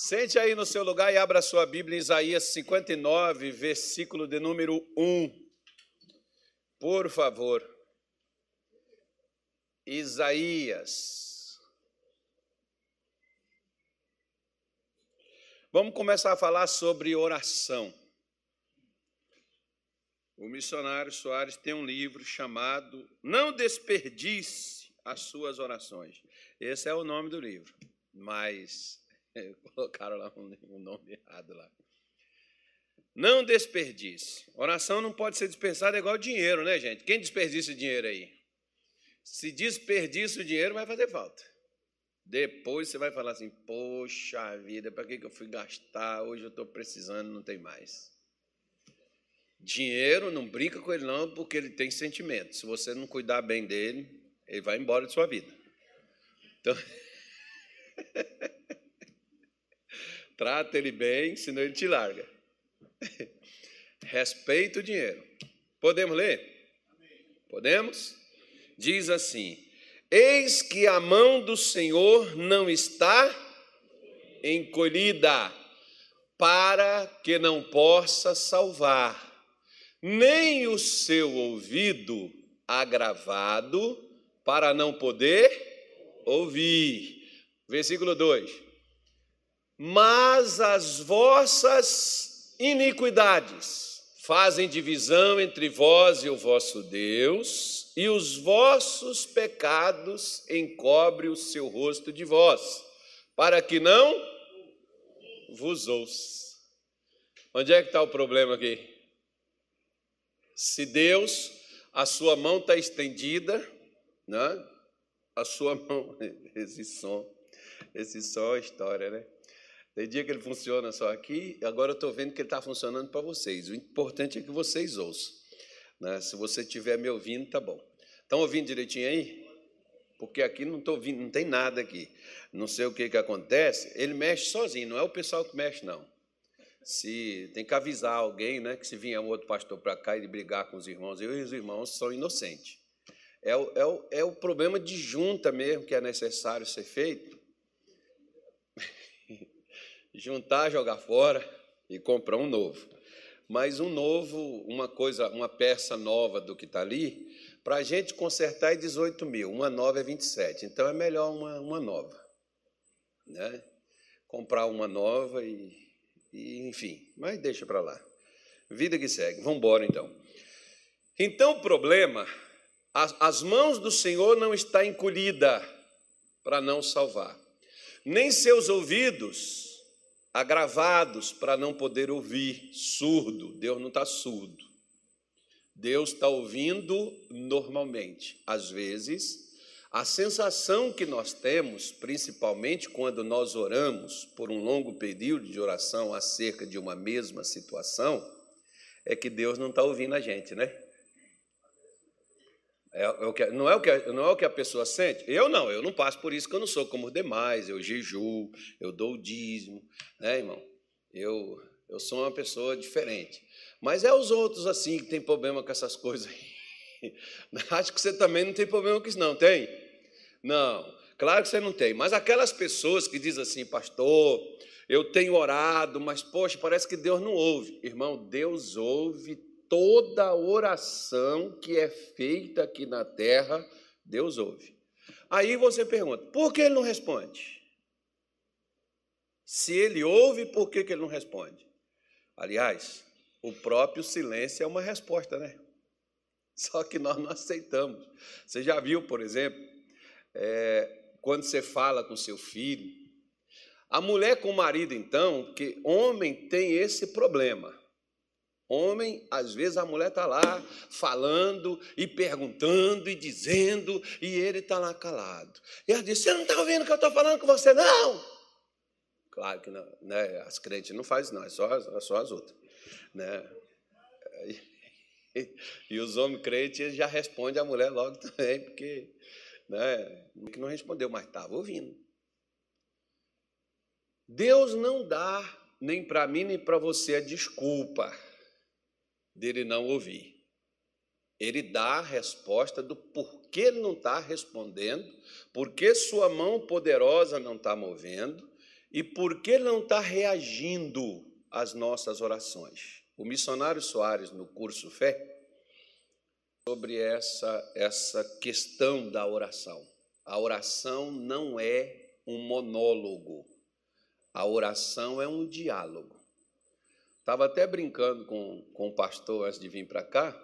Sente aí no seu lugar e abra sua Bíblia em Isaías 59, versículo de número 1. Por favor. Isaías. Vamos começar a falar sobre oração. O missionário Soares tem um livro chamado Não Desperdice as Suas Orações. Esse é o nome do livro, mas colocaram lá um nome errado lá. Não desperdice. Oração não pode ser dispensada igual dinheiro, né, gente? Quem desperdiça dinheiro aí? Se desperdiça o dinheiro, vai fazer falta. Depois você vai falar assim: Poxa vida, para que eu fui gastar? Hoje eu estou precisando, não tem mais. Dinheiro, não brinca com ele, não, porque ele tem sentimento. Se você não cuidar bem dele, ele vai embora de sua vida. Então. Trata ele bem, senão ele te larga. Respeita o dinheiro. Podemos ler? Podemos? Diz assim: Eis que a mão do Senhor não está encolhida, para que não possa salvar, nem o seu ouvido agravado, para não poder ouvir. Versículo 2 mas as vossas iniquidades fazem divisão entre vós e o vosso Deus, e os vossos pecados encobre o seu rosto de vós, para que não vos ouça. Onde é que está o problema aqui? Se Deus, a sua mão está estendida, né? a sua mão, esse som, esse som é história, né? Tem dia que ele funciona só aqui, agora eu estou vendo que ele está funcionando para vocês. O importante é que vocês ouçam. Né? Se você estiver me ouvindo, tá bom. Estão ouvindo direitinho aí? Porque aqui não estou ouvindo, não tem nada aqui. Não sei o que, que acontece. Ele mexe sozinho, não é o pessoal que mexe, não. Se tem que avisar alguém, né? Que se vier um outro pastor para cá e brigar com os irmãos, eu e os irmãos são inocentes. É o, é, o, é o problema de junta mesmo que é necessário ser feito juntar, jogar fora e comprar um novo. Mas um novo, uma coisa, uma peça nova do que está ali, para a gente consertar é 18 mil, uma nova é 27. Então é melhor uma, uma nova. Né? Comprar uma nova e, e enfim, mas deixa para lá. Vida que segue. Vamos embora então. Então o problema, as, as mãos do Senhor não está encolhida para não salvar, nem seus ouvidos agravados para não poder ouvir, surdo. Deus não está surdo. Deus está ouvindo normalmente. Às vezes, a sensação que nós temos, principalmente quando nós oramos por um longo período de oração acerca de uma mesma situação, é que Deus não está ouvindo a gente, né? É, é o que, não, é o que, não é o que a pessoa sente? Eu não, eu não passo por isso, que eu não sou como os demais. Eu jejuo, eu dou o dízimo, né, irmão? Eu, eu sou uma pessoa diferente. Mas é os outros assim que tem problema com essas coisas aí. Acho que você também não tem problema com isso, não, tem? Não, claro que você não tem. Mas aquelas pessoas que dizem assim, pastor, eu tenho orado, mas poxa, parece que Deus não ouve. Irmão, Deus ouve toda oração que é feita aqui na terra, Deus ouve. Aí você pergunta, por que ele não responde? Se ele ouve, por que, que ele não responde? Aliás, o próprio silêncio é uma resposta, né? Só que nós não aceitamos. Você já viu, por exemplo, é, quando você fala com seu filho, a mulher com o marido, então, que homem tem esse problema. Homem, às vezes a mulher está lá falando e perguntando e dizendo, e ele está lá calado. E ela diz: Você não está ouvindo o que eu estou falando com você, não? Claro que não, né? as crentes não fazem, não, é só, é só as outras. Né? E, e os homens crentes já respondem a mulher logo também, porque né, que não respondeu, mas estava ouvindo. Deus não dá nem para mim nem para você a desculpa dele não ouvir. Ele dá a resposta do porquê ele não está respondendo, porque sua mão poderosa não está movendo, e por que não está reagindo às nossas orações? O missionário Soares, no curso Fé, sobre essa, essa questão da oração. A oração não é um monólogo, a oração é um diálogo. Estava até brincando com, com o pastor antes de vir para cá,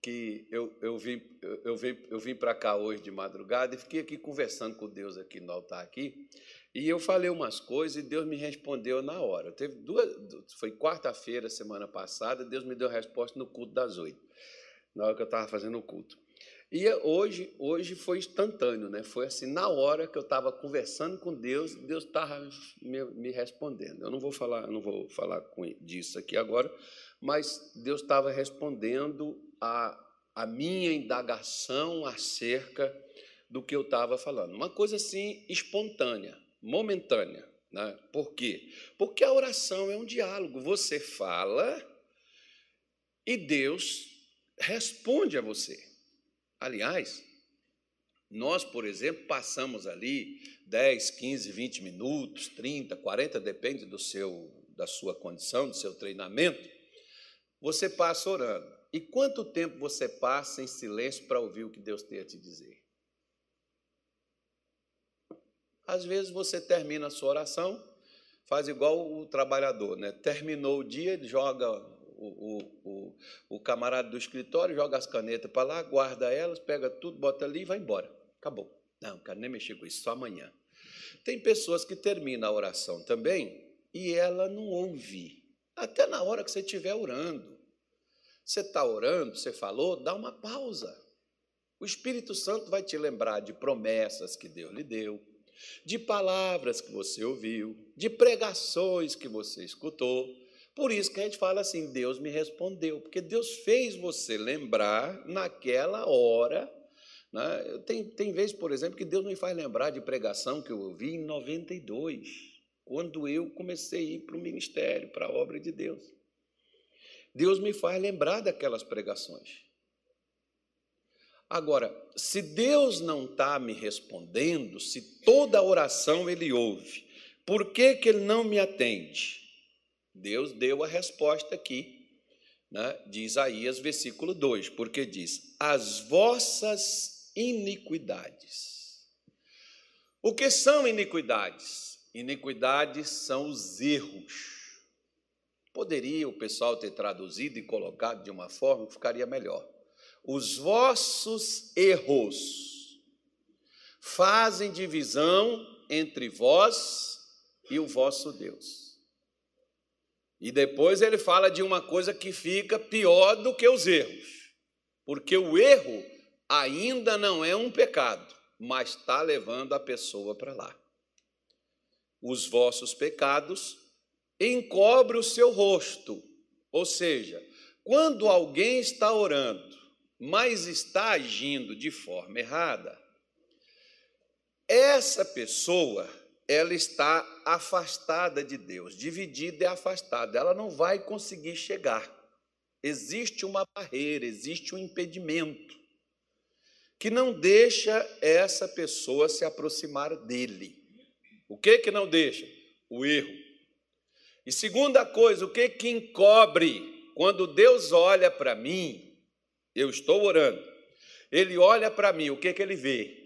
que eu, eu vim, eu vim, eu vim para cá hoje de madrugada e fiquei aqui conversando com Deus aqui no altar aqui, e eu falei umas coisas e Deus me respondeu na hora. Teve duas, foi quarta-feira, semana passada, Deus me deu a resposta no culto das oito, na hora que eu estava fazendo o culto. E hoje, hoje foi instantâneo, né? Foi assim, na hora que eu estava conversando com Deus, Deus estava me, me, respondendo. Eu não vou falar, não vou falar com, disso aqui agora, mas Deus estava respondendo a, a minha indagação acerca do que eu estava falando. Uma coisa assim espontânea, momentânea. Né? Por quê? Porque a oração é um diálogo. Você fala e Deus responde a você. Aliás, nós, por exemplo, passamos ali 10, 15, 20 minutos, 30, 40, depende do seu, da sua condição, do seu treinamento. Você passa orando. E quanto tempo você passa em silêncio para ouvir o que Deus tem a te dizer? Às vezes você termina a sua oração, faz igual o trabalhador, né? Terminou o dia, joga o, o, o, camarada do escritório, joga as canetas para lá, guarda elas, pega tudo, bota ali e vai embora. Acabou. Não, quero nem mexer com isso, só amanhã. Tem pessoas que terminam a oração também e ela não ouve. Até na hora que você estiver orando. Você está orando, você falou, dá uma pausa. O Espírito Santo vai te lembrar de promessas que Deus lhe deu, de palavras que você ouviu, de pregações que você escutou. Por isso que a gente fala assim: Deus me respondeu, porque Deus fez você lembrar naquela hora. Né? Tem, tem vezes, por exemplo, que Deus me faz lembrar de pregação que eu ouvi em 92, quando eu comecei a ir para o ministério, para a obra de Deus. Deus me faz lembrar daquelas pregações. Agora, se Deus não está me respondendo, se toda oração Ele ouve, por que, que Ele não me atende? Deus deu a resposta aqui, né, de Isaías, versículo 2, porque diz: As vossas iniquidades. O que são iniquidades? Iniquidades são os erros Poderia o pessoal ter traduzido e colocado de uma forma que ficaria melhor. Os vossos erros fazem divisão entre vós e o vosso Deus. E depois ele fala de uma coisa que fica pior do que os erros, porque o erro ainda não é um pecado, mas está levando a pessoa para lá. Os vossos pecados encobre o seu rosto. Ou seja, quando alguém está orando, mas está agindo de forma errada, essa pessoa, ela está afastada de Deus, dividida e afastada, ela não vai conseguir chegar. Existe uma barreira, existe um impedimento que não deixa essa pessoa se aproximar dele. O que que não deixa? O erro. E segunda coisa, o que que encobre quando Deus olha para mim? Eu estou orando. Ele olha para mim, o que que ele vê?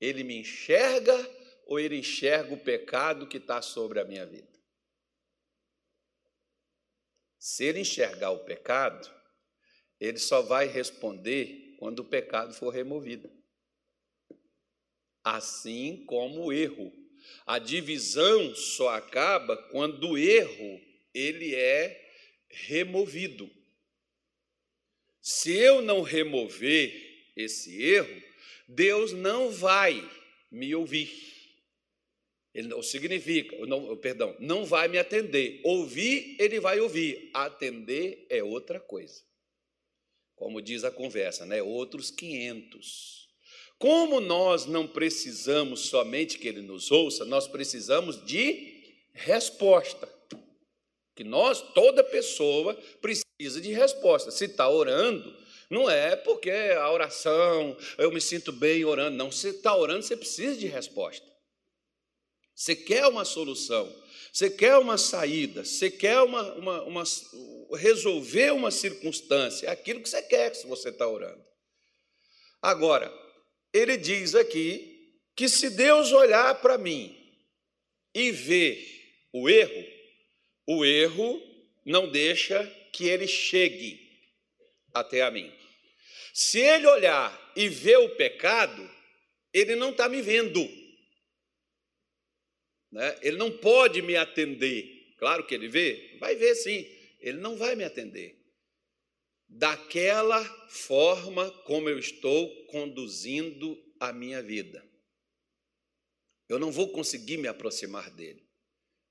Ele me enxerga ou ele enxerga o pecado que está sobre a minha vida? Se ele enxergar o pecado, ele só vai responder quando o pecado for removido. Assim como o erro a divisão só acaba quando o erro ele é removido. Se eu não remover esse erro, Deus não vai me ouvir. Ele não significa, não, perdão, não vai me atender. Ouvir, ele vai ouvir. Atender é outra coisa. Como diz a conversa, né? Outros 500. Como nós não precisamos somente que Ele nos ouça, nós precisamos de resposta. Que nós, toda pessoa, precisa de resposta. Se está orando, não é porque a oração, eu me sinto bem orando. Não, se está orando, você precisa de resposta. Você quer uma solução, você quer uma saída, você quer uma, uma, uma resolver uma circunstância, é aquilo que você quer se você está orando. Agora, ele diz aqui que se Deus olhar para mim e ver o erro, o erro não deixa que ele chegue até a mim. Se ele olhar e ver o pecado, ele não está me vendo. Né? Ele não pode me atender. Claro que ele vê, vai ver sim. Ele não vai me atender. Daquela forma como eu estou conduzindo a minha vida. Eu não vou conseguir me aproximar dele.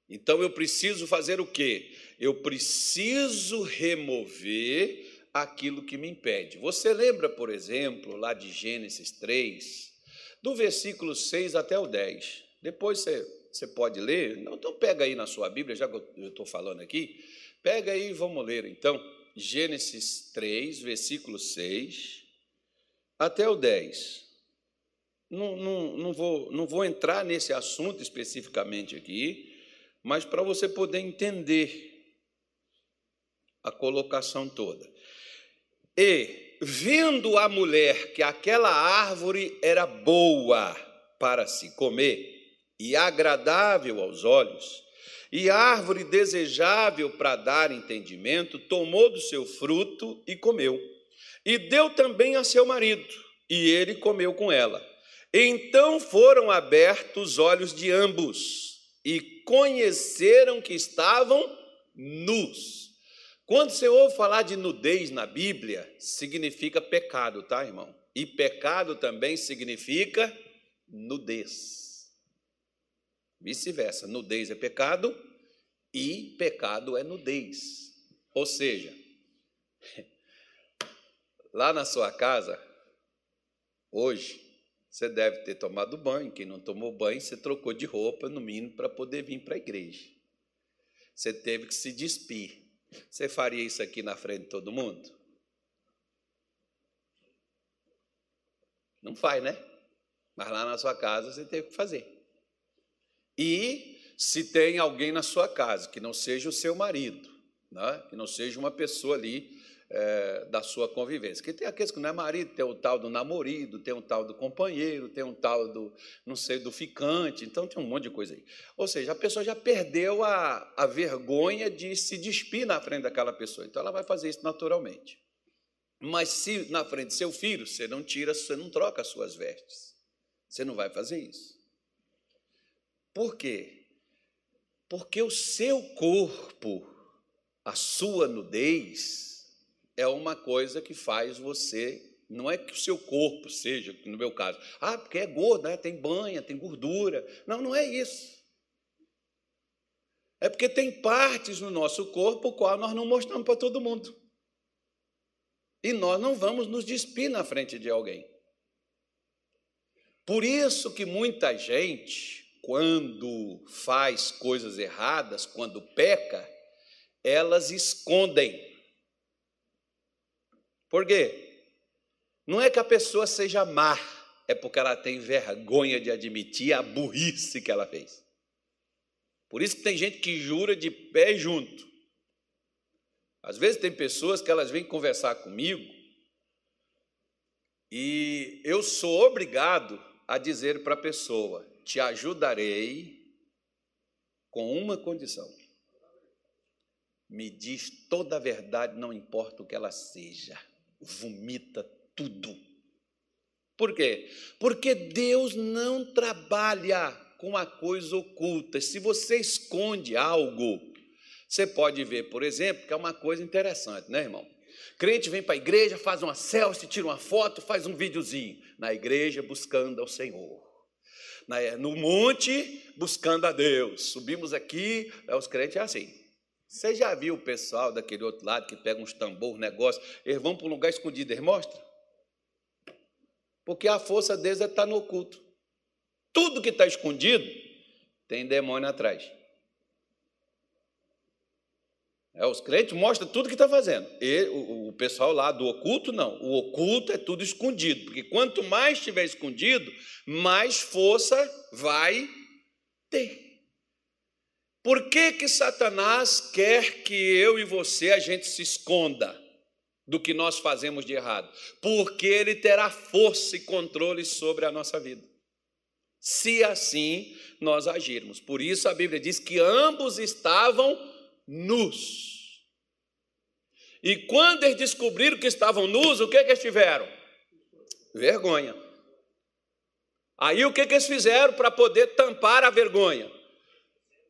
Então eu preciso fazer o quê? Eu preciso remover aquilo que me impede. Você lembra, por exemplo, lá de Gênesis 3, do versículo 6 até o 10. Depois você, você pode ler. Então pega aí na sua Bíblia, já que eu estou falando aqui, pega aí e vamos ler então. Gênesis 3, versículo 6 até o 10. Não, não, não, vou, não vou entrar nesse assunto especificamente aqui, mas para você poder entender a colocação toda. E, vendo a mulher que aquela árvore era boa para se comer e agradável aos olhos, e árvore desejável para dar entendimento, tomou do seu fruto e comeu. E deu também a seu marido, e ele comeu com ela. Então foram abertos os olhos de ambos e conheceram que estavam nus. Quando você ouve falar de nudez na Bíblia, significa pecado, tá, irmão? E pecado também significa nudez. Vice-versa, nudez é pecado e pecado é nudez. Ou seja, lá na sua casa, hoje, você deve ter tomado banho. Quem não tomou banho, você trocou de roupa, no mínimo, para poder vir para a igreja. Você teve que se despir. Você faria isso aqui na frente de todo mundo? Não faz, né? Mas lá na sua casa você teve que fazer. E se tem alguém na sua casa que não seja o seu marido, né? que não seja uma pessoa ali é, da sua convivência. Que tem aqueles que não é marido, tem o tal do namorido, tem o tal do companheiro, tem um tal do, não sei, do ficante, então tem um monte de coisa aí. Ou seja, a pessoa já perdeu a, a vergonha de se despir na frente daquela pessoa, então ela vai fazer isso naturalmente. Mas se na frente do seu filho, você não tira, você não troca as suas vestes. Você não vai fazer isso. Por quê? Porque o seu corpo, a sua nudez, é uma coisa que faz você. Não é que o seu corpo seja, no meu caso, ah, porque é gordo, né? tem banha, tem gordura. Não, não é isso. É porque tem partes no nosso corpo qual nós não mostramos para todo mundo. E nós não vamos nos despir na frente de alguém. Por isso que muita gente, quando faz coisas erradas, quando peca, elas escondem. Por quê? Não é que a pessoa seja má, é porque ela tem vergonha de admitir a burrice que ela fez. Por isso que tem gente que jura de pé junto. Às vezes tem pessoas que elas vêm conversar comigo e eu sou obrigado a dizer para a pessoa: te ajudarei com uma condição. Me diz toda a verdade, não importa o que ela seja vomita tudo. Por quê? Porque Deus não trabalha com a coisa oculta. Se você esconde algo, você pode ver, por exemplo, que é uma coisa interessante, né, irmão? Crente vem para a igreja, faz uma selfie, tira uma foto, faz um videozinho. Na igreja, buscando ao Senhor. No monte, buscando a Deus. Subimos aqui, os crentes é assim. Você já viu o pessoal daquele outro lado que pega uns tambor, negócio, eles vão para um lugar escondido, eles mostram? Porque a força deles é estar tá no oculto. Tudo que está escondido tem demônio atrás. É, os crentes mostram tudo que está fazendo. E o, o, pessoal lá do oculto, não. O oculto é tudo escondido. Porque quanto mais estiver escondido, mais força vai ter. Por que que Satanás quer que eu e você a gente se esconda do que nós fazemos de errado? Porque ele terá força e controle sobre a nossa vida. Se assim nós agirmos. Por isso a Bíblia diz que ambos estavam nus. E quando eles descobriram que estavam nus, o que, que eles tiveram? Vergonha. Aí o que, que eles fizeram para poder tampar a vergonha?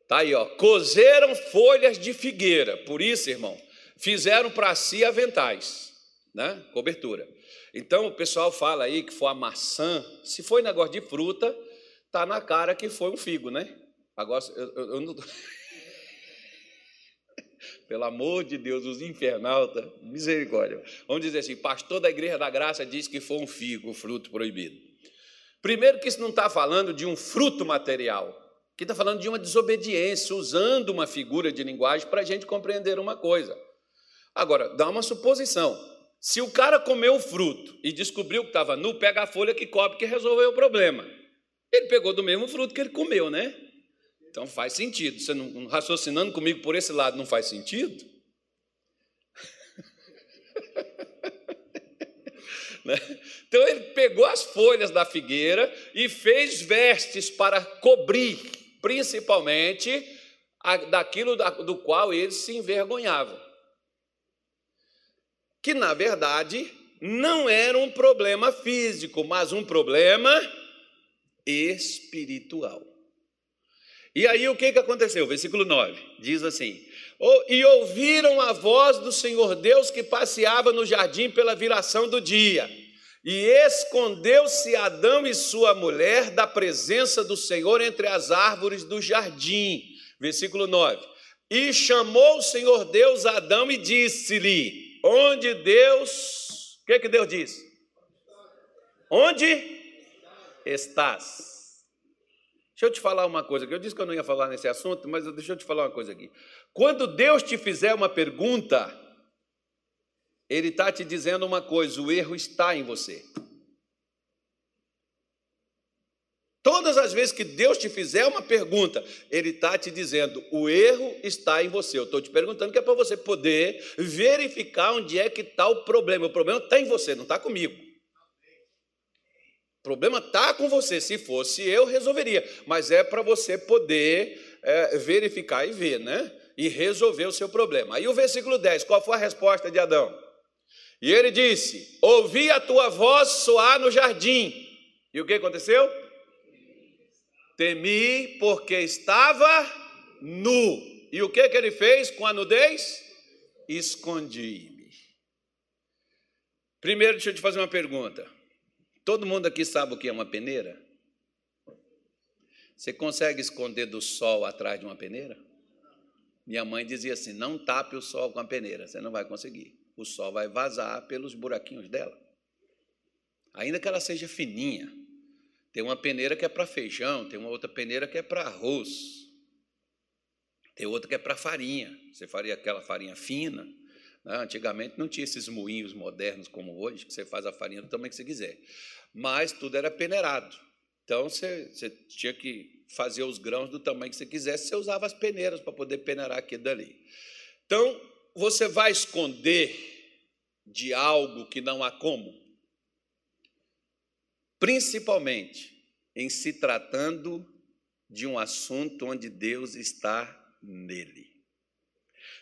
Tá aí, ó. Cozeram folhas de figueira. Por isso, irmão, fizeram para si aventais, né? Cobertura. Então o pessoal fala aí que foi a maçã. Se foi negócio de fruta, tá na cara que foi um figo, né? Agora eu, eu, eu não. Pelo amor de Deus, os infernautas, misericórdia. Vamos dizer assim: pastor da Igreja da Graça diz que foi um figo, fruto proibido. Primeiro, que isso não está falando de um fruto material, que está falando de uma desobediência, usando uma figura de linguagem para a gente compreender uma coisa. Agora, dá uma suposição. Se o cara comeu o fruto e descobriu que estava nu, pega a folha que cobre que resolveu o problema. Ele pegou do mesmo fruto que ele comeu, né? Então faz sentido. Você não raciocinando comigo por esse lado não faz sentido? Né? Então ele pegou as folhas da figueira e fez vestes para cobrir, principalmente, daquilo do qual eles se envergonhavam. Que na verdade não era um problema físico, mas um problema espiritual. E aí o que, que aconteceu? Versículo 9 diz assim: E ouviram a voz do Senhor Deus que passeava no jardim pela viração do dia. E escondeu-se Adão e sua mulher da presença do Senhor entre as árvores do jardim. Versículo 9. E chamou o Senhor Deus a Adão e disse-lhe: Onde Deus. O que, que Deus disse? Onde estás? Deixa eu te falar uma coisa, que eu disse que eu não ia falar nesse assunto, mas deixa eu te falar uma coisa aqui. Quando Deus te fizer uma pergunta, Ele está te dizendo uma coisa: o erro está em você. Todas as vezes que Deus te fizer uma pergunta, Ele está te dizendo: o erro está em você. Eu estou te perguntando que é para você poder verificar onde é que está o problema. O problema está em você, não está comigo. Problema está com você. Se fosse eu, resolveria. Mas é para você poder é, verificar e ver, né? E resolver o seu problema. Aí o versículo 10, qual foi a resposta de Adão? E ele disse: Ouvi a tua voz soar no jardim. E o que aconteceu? Temi porque estava nu. E o que, que ele fez com a nudez? Escondi-me. Primeiro, deixa eu te fazer uma pergunta. Todo mundo aqui sabe o que é uma peneira? Você consegue esconder do sol atrás de uma peneira? Minha mãe dizia assim: não tape o sol com a peneira, você não vai conseguir. O sol vai vazar pelos buraquinhos dela. Ainda que ela seja fininha. Tem uma peneira que é para feijão, tem uma outra peneira que é para arroz. Tem outra que é para farinha. Você faria aquela farinha fina? Antigamente não tinha esses moinhos modernos como hoje, que você faz a farinha do tamanho que você quiser. Mas tudo era peneirado. Então você, você tinha que fazer os grãos do tamanho que você quisesse, você usava as peneiras para poder peneirar aqui dali. Então, você vai esconder de algo que não há como, principalmente em se tratando de um assunto onde Deus está nele.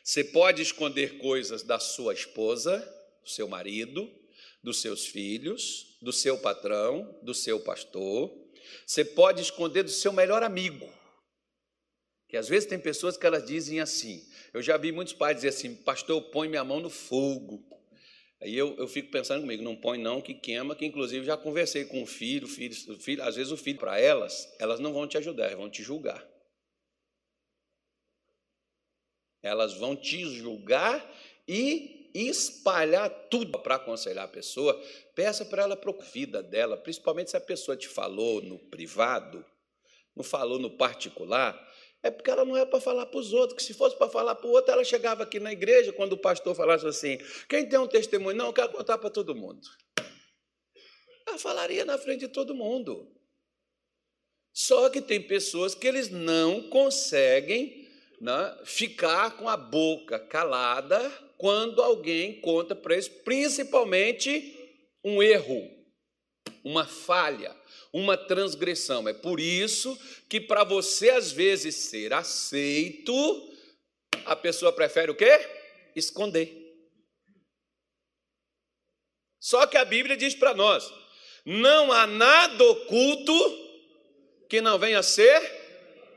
Você pode esconder coisas da sua esposa, do seu marido, dos seus filhos, do seu patrão, do seu pastor. Você pode esconder do seu melhor amigo. Que às vezes tem pessoas que elas dizem assim. Eu já vi muitos pais dizer assim: Pastor, ponho minha mão no fogo. Aí eu, eu fico pensando comigo: não põe não, que queima. Que inclusive já conversei com o filho, filho, filho às vezes o filho, para elas, elas não vão te ajudar, vão te julgar. Elas vão te julgar e espalhar tudo para aconselhar a pessoa. Peça para ela para a vida dela, principalmente se a pessoa te falou no privado, não falou no particular, é porque ela não é para falar para os outros, que se fosse para falar para o outro, ela chegava aqui na igreja, quando o pastor falasse assim, quem tem um testemunho? Não, eu quero contar para todo mundo. Ela falaria na frente de todo mundo. Só que tem pessoas que eles não conseguem né, ficar com a boca calada quando alguém conta para eles, principalmente um erro, uma falha, uma transgressão. É por isso que para você às vezes ser aceito, a pessoa prefere o quê? Esconder. Só que a Bíblia diz para nós: não há nada oculto que não venha a ser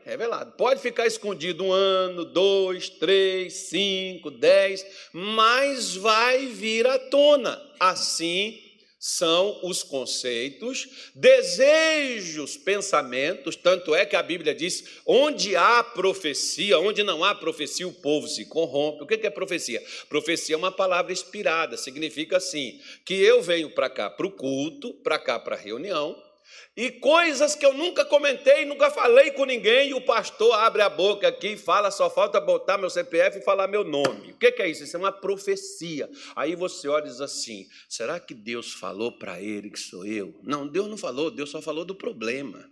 revelado. Pode ficar escondido um ano, dois, três, cinco, dez, mas vai vir à tona. Assim são os conceitos, desejos, pensamentos. Tanto é que a Bíblia diz: onde há profecia, onde não há profecia, o povo se corrompe. O que é profecia? Profecia é uma palavra inspirada, significa assim: que eu venho para cá para o culto, para cá para a reunião, e coisas que eu nunca comentei, nunca falei com ninguém, e o pastor abre a boca aqui e fala, só falta botar meu CPF e falar meu nome. O que é isso? Isso é uma profecia. Aí você olha e diz assim: será que Deus falou para ele que sou eu? Não, Deus não falou, Deus só falou do problema.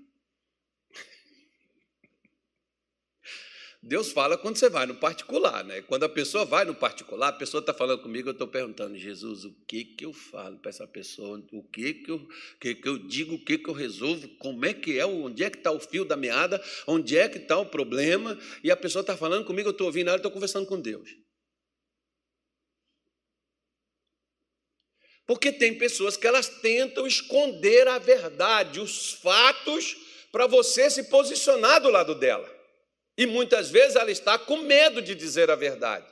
Deus fala quando você vai no particular, né? Quando a pessoa vai no particular, a pessoa está falando comigo, eu estou perguntando, Jesus, o que que eu falo para essa pessoa? O que que eu, que que eu digo? O que que eu resolvo? Como é que é? Onde é que está o fio da meada? Onde é que está o problema? E a pessoa está falando comigo, eu estou ouvindo ela, estou conversando com Deus. Porque tem pessoas que elas tentam esconder a verdade, os fatos, para você se posicionar do lado dela. E muitas vezes ela está com medo de dizer a verdade.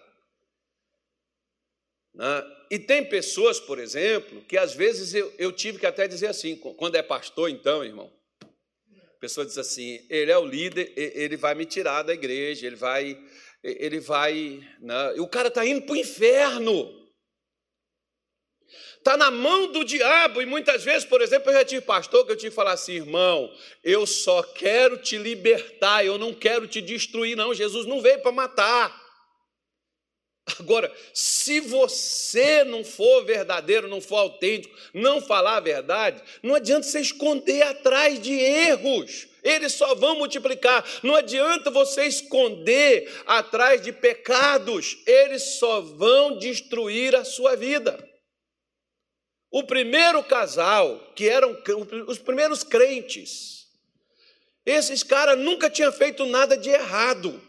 Né? E tem pessoas, por exemplo, que às vezes eu, eu tive que até dizer assim, quando é pastor, então, irmão, a pessoa diz assim: ele é o líder, ele vai me tirar da igreja, ele vai. Ele vai. Né? O cara está indo para o inferno está na mão do diabo. E muitas vezes, por exemplo, eu já tive pastor que eu tive que falar assim, irmão, eu só quero te libertar, eu não quero te destruir, não. Jesus não veio para matar. Agora, se você não for verdadeiro, não for autêntico, não falar a verdade, não adianta você esconder atrás de erros. Eles só vão multiplicar. Não adianta você esconder atrás de pecados. Eles só vão destruir a sua vida. O primeiro casal, que eram os primeiros crentes, esses caras nunca tinham feito nada de errado.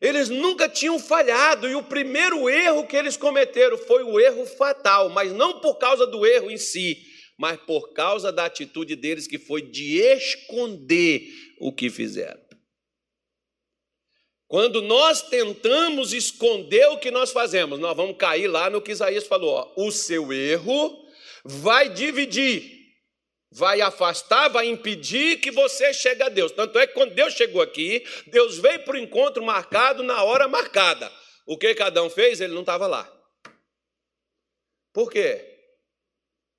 Eles nunca tinham falhado, e o primeiro erro que eles cometeram foi o erro fatal, mas não por causa do erro em si, mas por causa da atitude deles que foi de esconder o que fizeram. Quando nós tentamos esconder o que nós fazemos, nós vamos cair lá no que Isaías falou: ó, o seu erro vai dividir, vai afastar, vai impedir que você chegue a Deus. Tanto é que quando Deus chegou aqui, Deus veio para o encontro marcado na hora marcada. O que cada um fez? Ele não estava lá. Por quê?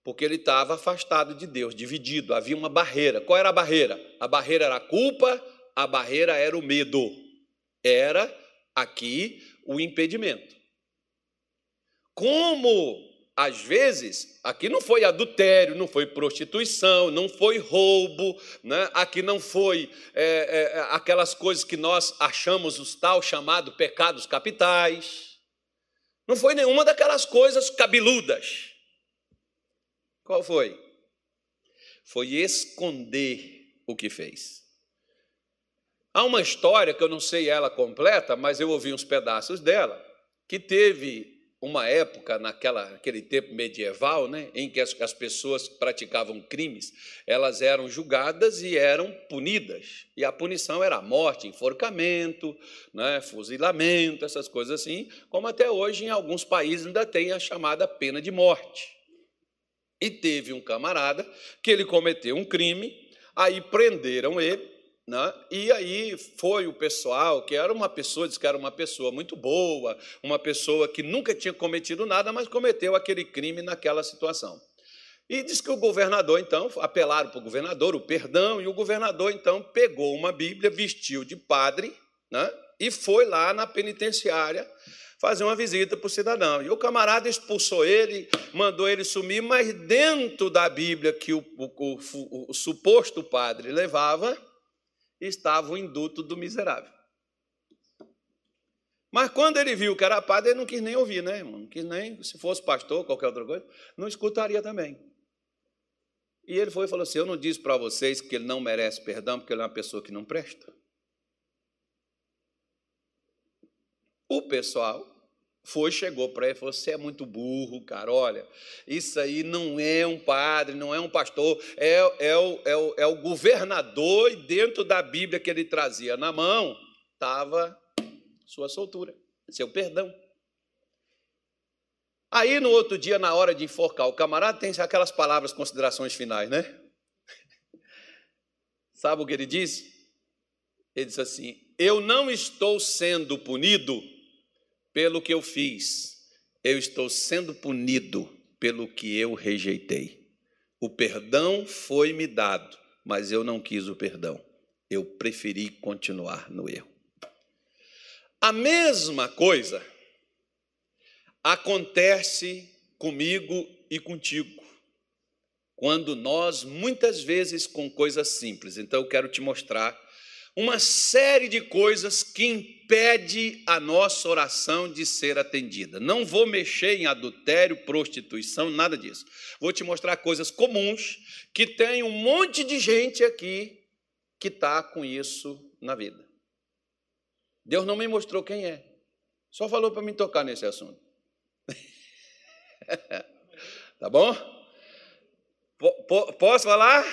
Porque ele estava afastado de Deus, dividido, havia uma barreira. Qual era a barreira? A barreira era a culpa, a barreira era o medo era aqui o impedimento. Como às vezes, aqui não foi adultério, não foi prostituição, não foi roubo, né? aqui não foi é, é, aquelas coisas que nós achamos os tal chamado pecados capitais, não foi nenhuma daquelas coisas cabeludas. Qual foi? Foi esconder o que fez. Há uma história que eu não sei ela completa, mas eu ouvi uns pedaços dela, que teve uma época naquela aquele tempo medieval, né, em que as, as pessoas praticavam crimes, elas eram julgadas e eram punidas. E a punição era a morte, enforcamento, né, fuzilamento, essas coisas assim, como até hoje em alguns países ainda tem a chamada pena de morte. E teve um camarada que ele cometeu um crime, aí prenderam ele né? E aí foi o pessoal, que era uma pessoa, diz que era uma pessoa muito boa, uma pessoa que nunca tinha cometido nada, mas cometeu aquele crime naquela situação. E diz que o governador, então, apelaram para o governador o perdão, e o governador, então, pegou uma Bíblia, vestiu de padre, né? e foi lá na penitenciária fazer uma visita para o cidadão. E o camarada expulsou ele, mandou ele sumir, mas dentro da Bíblia que o, o, o, o suposto padre levava, estava o induto do miserável. Mas quando ele viu que era padre, ele não quis nem ouvir, né, irmão? Não quis nem, se fosse pastor, qualquer outra coisa, não escutaria também. E ele foi e falou assim: Eu não disse para vocês que ele não merece perdão porque ele é uma pessoa que não presta. O pessoal foi, chegou para ele e falou: Você é muito burro, cara. Olha, isso aí não é um padre, não é um pastor, é, é, o, é, o, é o governador, e dentro da Bíblia que ele trazia na mão estava sua soltura, seu perdão. Aí no outro dia, na hora de enforcar o camarada, tem aquelas palavras, considerações finais, né? Sabe o que ele disse? Ele disse assim: Eu não estou sendo punido pelo que eu fiz, eu estou sendo punido pelo que eu rejeitei. O perdão foi me dado, mas eu não quis o perdão. Eu preferi continuar no erro. A mesma coisa acontece comigo e contigo. Quando nós, muitas vezes, com coisas simples. Então, eu quero te mostrar uma série de coisas que impede a nossa oração de ser atendida. Não vou mexer em adultério, prostituição, nada disso. Vou te mostrar coisas comuns que tem um monte de gente aqui que está com isso na vida. Deus não me mostrou quem é, só falou para me tocar nesse assunto. tá bom? P posso falar?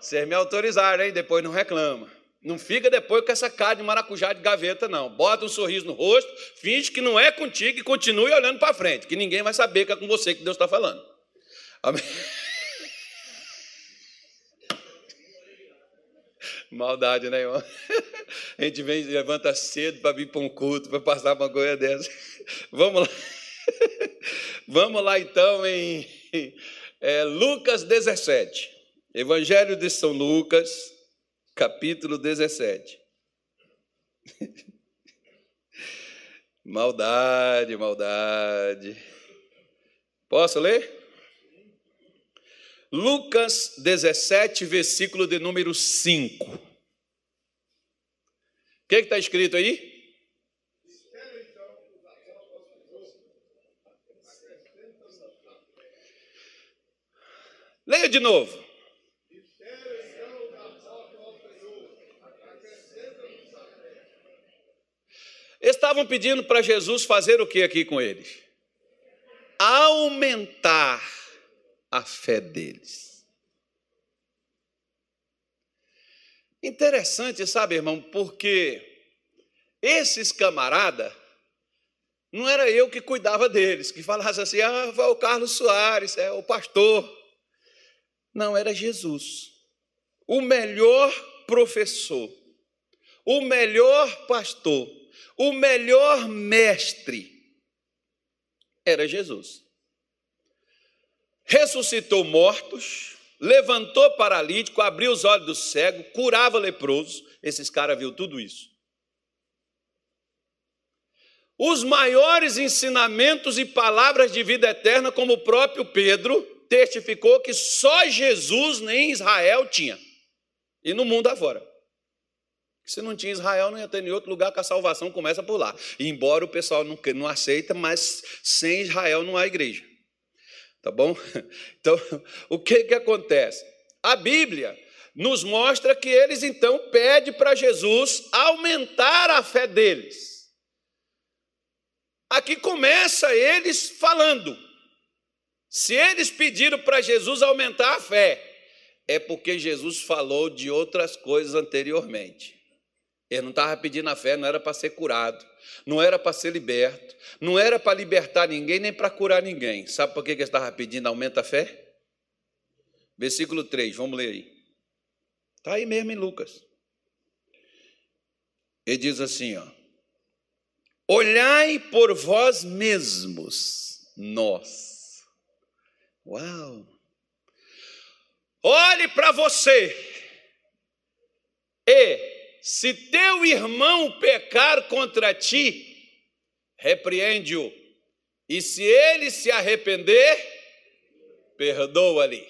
Vocês me autorizaram, hein? Depois não reclama. Não fica depois com essa cara de maracujá de gaveta, não. Bota um sorriso no rosto, finge que não é contigo e continue olhando para frente, que ninguém vai saber que é com você que Deus está falando. Amém? Maldade, né, irmão? A gente vem, levanta cedo para vir para um culto, para passar uma coisa dessa. Vamos lá. Vamos lá então em é, Lucas 17. Evangelho de São Lucas, capítulo 17. maldade, maldade. Posso ler? Lucas 17, versículo de número 5. O que está escrito aí? Leia de novo. Estavam pedindo para Jesus fazer o que aqui com eles? Aumentar a fé deles. Interessante, sabe, irmão, porque esses camaradas, não era eu que cuidava deles, que falasse assim, ah, vai o Carlos Soares, é o pastor. Não, era Jesus, o melhor professor, o melhor pastor, o melhor mestre era Jesus. Ressuscitou mortos, levantou paralítico, abriu os olhos do cego, curava leproso. Esses caras viu tudo isso. Os maiores ensinamentos e palavras de vida eterna, como o próprio Pedro testificou que só Jesus nem Israel tinha. E no mundo afora. Se não tinha Israel, não ia ter nenhum outro lugar que a salvação começa por lá. E embora o pessoal não, não aceita, mas sem Israel não há igreja. Tá bom? Então, o que, que acontece? A Bíblia nos mostra que eles então pedem para Jesus aumentar a fé deles. Aqui começa eles falando. Se eles pediram para Jesus aumentar a fé, é porque Jesus falou de outras coisas anteriormente. Ele não estava pedindo a fé, não era para ser curado, não era para ser liberto, não era para libertar ninguém, nem para curar ninguém. Sabe por que ele estava pedindo aumenta a fé? Versículo 3, vamos ler aí. Está aí mesmo em Lucas. Ele diz assim: ó, Olhai por vós mesmos, nós. Uau! Olhe para você e se teu irmão pecar contra ti, repreende-o. E se ele se arrepender, perdoa-lhe.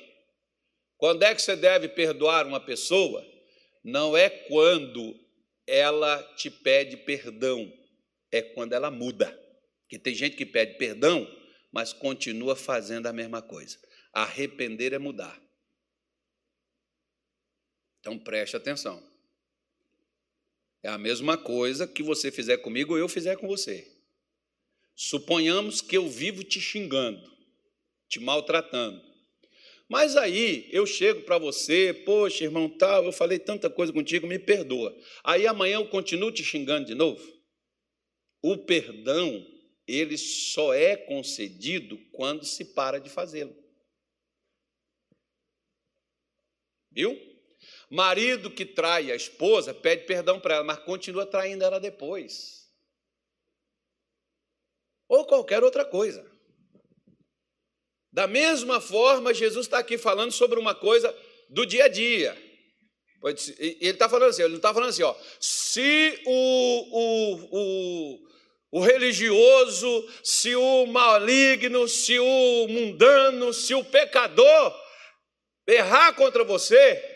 Quando é que você deve perdoar uma pessoa? Não é quando ela te pede perdão, é quando ela muda. Que tem gente que pede perdão, mas continua fazendo a mesma coisa. Arrepender é mudar. Então preste atenção. É a mesma coisa que você fizer comigo ou eu fizer com você. Suponhamos que eu vivo te xingando, te maltratando. Mas aí eu chego para você, poxa, irmão, tal, eu falei tanta coisa contigo, me perdoa. Aí amanhã eu continuo te xingando de novo. O perdão, ele só é concedido quando se para de fazê-lo. Viu? Marido que trai a esposa pede perdão para ela, mas continua traindo ela depois. Ou qualquer outra coisa. Da mesma forma, Jesus está aqui falando sobre uma coisa do dia a dia. Ele está falando assim, ele não está falando assim, ó, se o, o, o, o religioso, se o maligno, se o mundano, se o pecador errar contra você,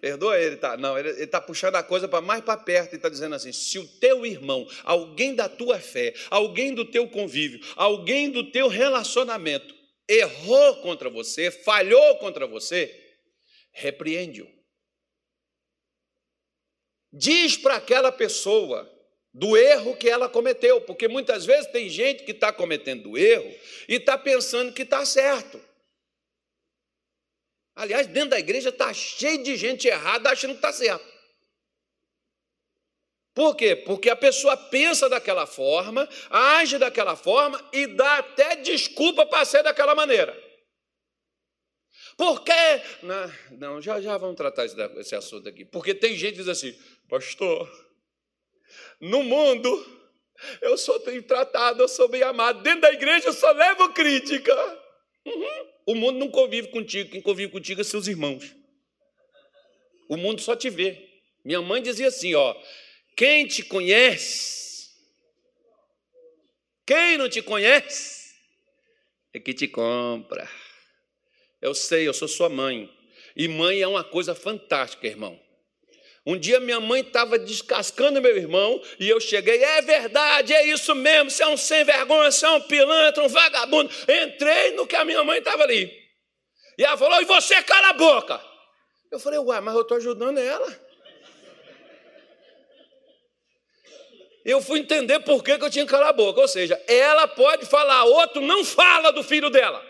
Perdoa ele, tá? Não, ele está puxando a coisa para mais para perto e está dizendo assim: se o teu irmão, alguém da tua fé, alguém do teu convívio, alguém do teu relacionamento errou contra você, falhou contra você, repreende-o. Diz para aquela pessoa do erro que ela cometeu, porque muitas vezes tem gente que está cometendo erro e está pensando que está certo. Aliás, dentro da igreja está cheio de gente errada achando que está certo. Por quê? Porque a pessoa pensa daquela forma, age daquela forma e dá até desculpa para ser daquela maneira. Por quê? Não, não já, já vamos tratar esse, assunto aqui. Porque tem gente que diz assim, pastor, no mundo eu sou bem tratado, eu sou bem amado. Dentro da igreja eu só levo crítica. Uhum. O mundo não convive contigo, quem convive contigo é seus irmãos. O mundo só te vê. Minha mãe dizia assim, ó, quem te conhece, quem não te conhece, é que te compra. Eu sei, eu sou sua mãe. E mãe é uma coisa fantástica, irmão. Um dia minha mãe estava descascando meu irmão e eu cheguei, é verdade, é isso mesmo, você é um sem vergonha, você é um pilantra, um vagabundo. Entrei no que a minha mãe estava ali. E ela falou, e você cala a boca. Eu falei, uai, mas eu estou ajudando ela. Eu fui entender por que, que eu tinha que calar a boca. Ou seja, ela pode falar, outro não fala do filho dela.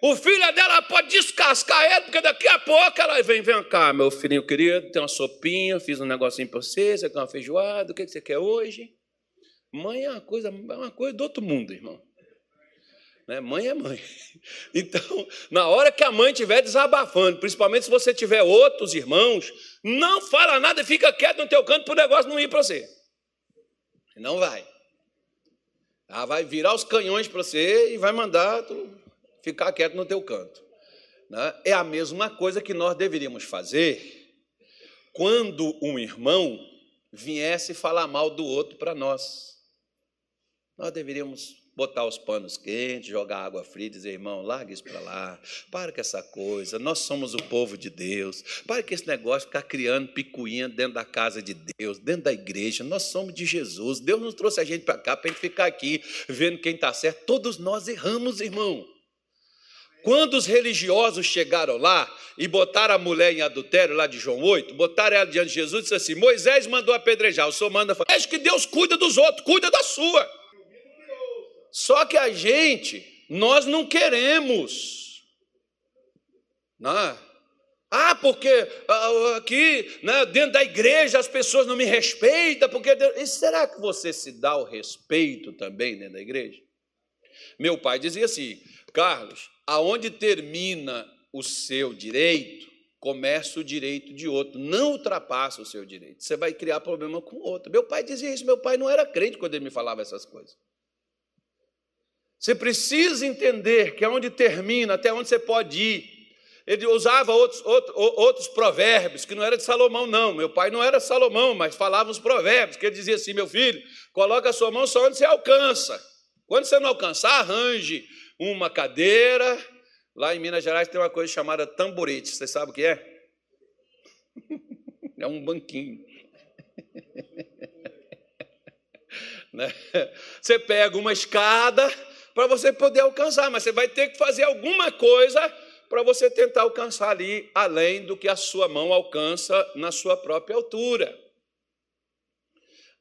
O filho dela pode descascar ele, porque daqui a pouco ela vem, vem cá, meu filhinho querido, tem uma sopinha, fiz um negocinho para você, você quer uma feijoada, o que você quer hoje? Mãe é uma coisa, é uma coisa do outro mundo, irmão. Né? Mãe é mãe. Então, na hora que a mãe estiver desabafando, principalmente se você tiver outros irmãos, não fala nada e fica quieto no teu canto para o negócio não ir para você. Não vai. Ela vai virar os canhões para você e vai mandar tu ficar quieto no teu canto. Né? É a mesma coisa que nós deveríamos fazer quando um irmão viesse falar mal do outro para nós. Nós deveríamos botar os panos quentes, jogar água fria e dizer, irmão, larga isso para lá, para com essa coisa, nós somos o povo de Deus, para com esse negócio ficar criando picuinha dentro da casa de Deus, dentro da igreja, nós somos de Jesus, Deus nos trouxe a gente para cá para a gente ficar aqui vendo quem está certo, todos nós erramos, irmão. Quando os religiosos chegaram lá e botaram a mulher em adultério, lá de João 8, botaram ela diante de Jesus e disse assim: Moisés mandou apedrejar, o senhor manda falar. Acho que Deus cuida dos outros, cuida da sua. Só que a gente, nós não queremos. Não. É? Ah, porque ah, aqui, né, dentro da igreja, as pessoas não me respeitam, porque. E será que você se dá o respeito também dentro da igreja? Meu pai dizia assim, Carlos, aonde termina o seu direito, começa o direito de outro, não ultrapassa o seu direito. Você vai criar problema com outro. Meu pai dizia isso, meu pai não era crente quando ele me falava essas coisas. Você precisa entender que aonde termina, até onde você pode ir, Ele usava outros, outros, outros provérbios, que não era de Salomão, não. Meu pai não era Salomão, mas falava os provérbios, que ele dizia assim: meu filho, coloca a sua mão só onde você alcança. Quando você não alcançar, arranje uma cadeira. Lá em Minas Gerais tem uma coisa chamada tamborete. Você sabe o que é? É um banquinho. Né? Você pega uma escada para você poder alcançar, mas você vai ter que fazer alguma coisa para você tentar alcançar ali, além do que a sua mão alcança na sua própria altura.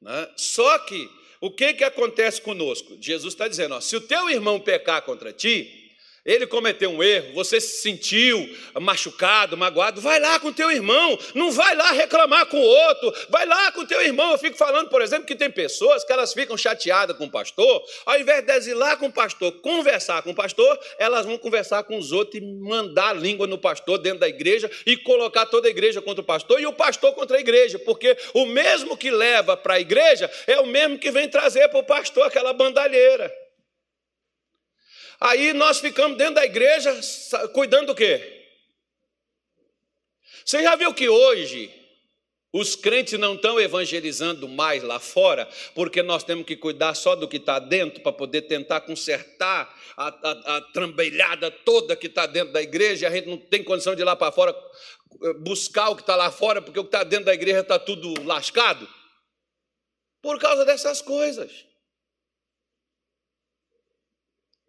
Né? Só que, o que, que acontece conosco? Jesus está dizendo: ó, se o teu irmão pecar contra ti, ele cometeu um erro, você se sentiu machucado, magoado, vai lá com teu irmão, não vai lá reclamar com o outro, vai lá com teu irmão. Eu fico falando, por exemplo, que tem pessoas que elas ficam chateadas com o pastor, ao invés de ir lá com o pastor, conversar com o pastor, elas vão conversar com os outros e mandar a língua no pastor dentro da igreja e colocar toda a igreja contra o pastor e o pastor contra a igreja, porque o mesmo que leva para a igreja é o mesmo que vem trazer para o pastor aquela bandalheira. Aí nós ficamos dentro da igreja cuidando do quê? Você já viu que hoje os crentes não estão evangelizando mais lá fora, porque nós temos que cuidar só do que está dentro para poder tentar consertar a, a, a trambelhada toda que está dentro da igreja. A gente não tem condição de ir lá para fora eh, buscar o que está lá fora, porque o que está dentro da igreja está tudo lascado. Por causa dessas coisas.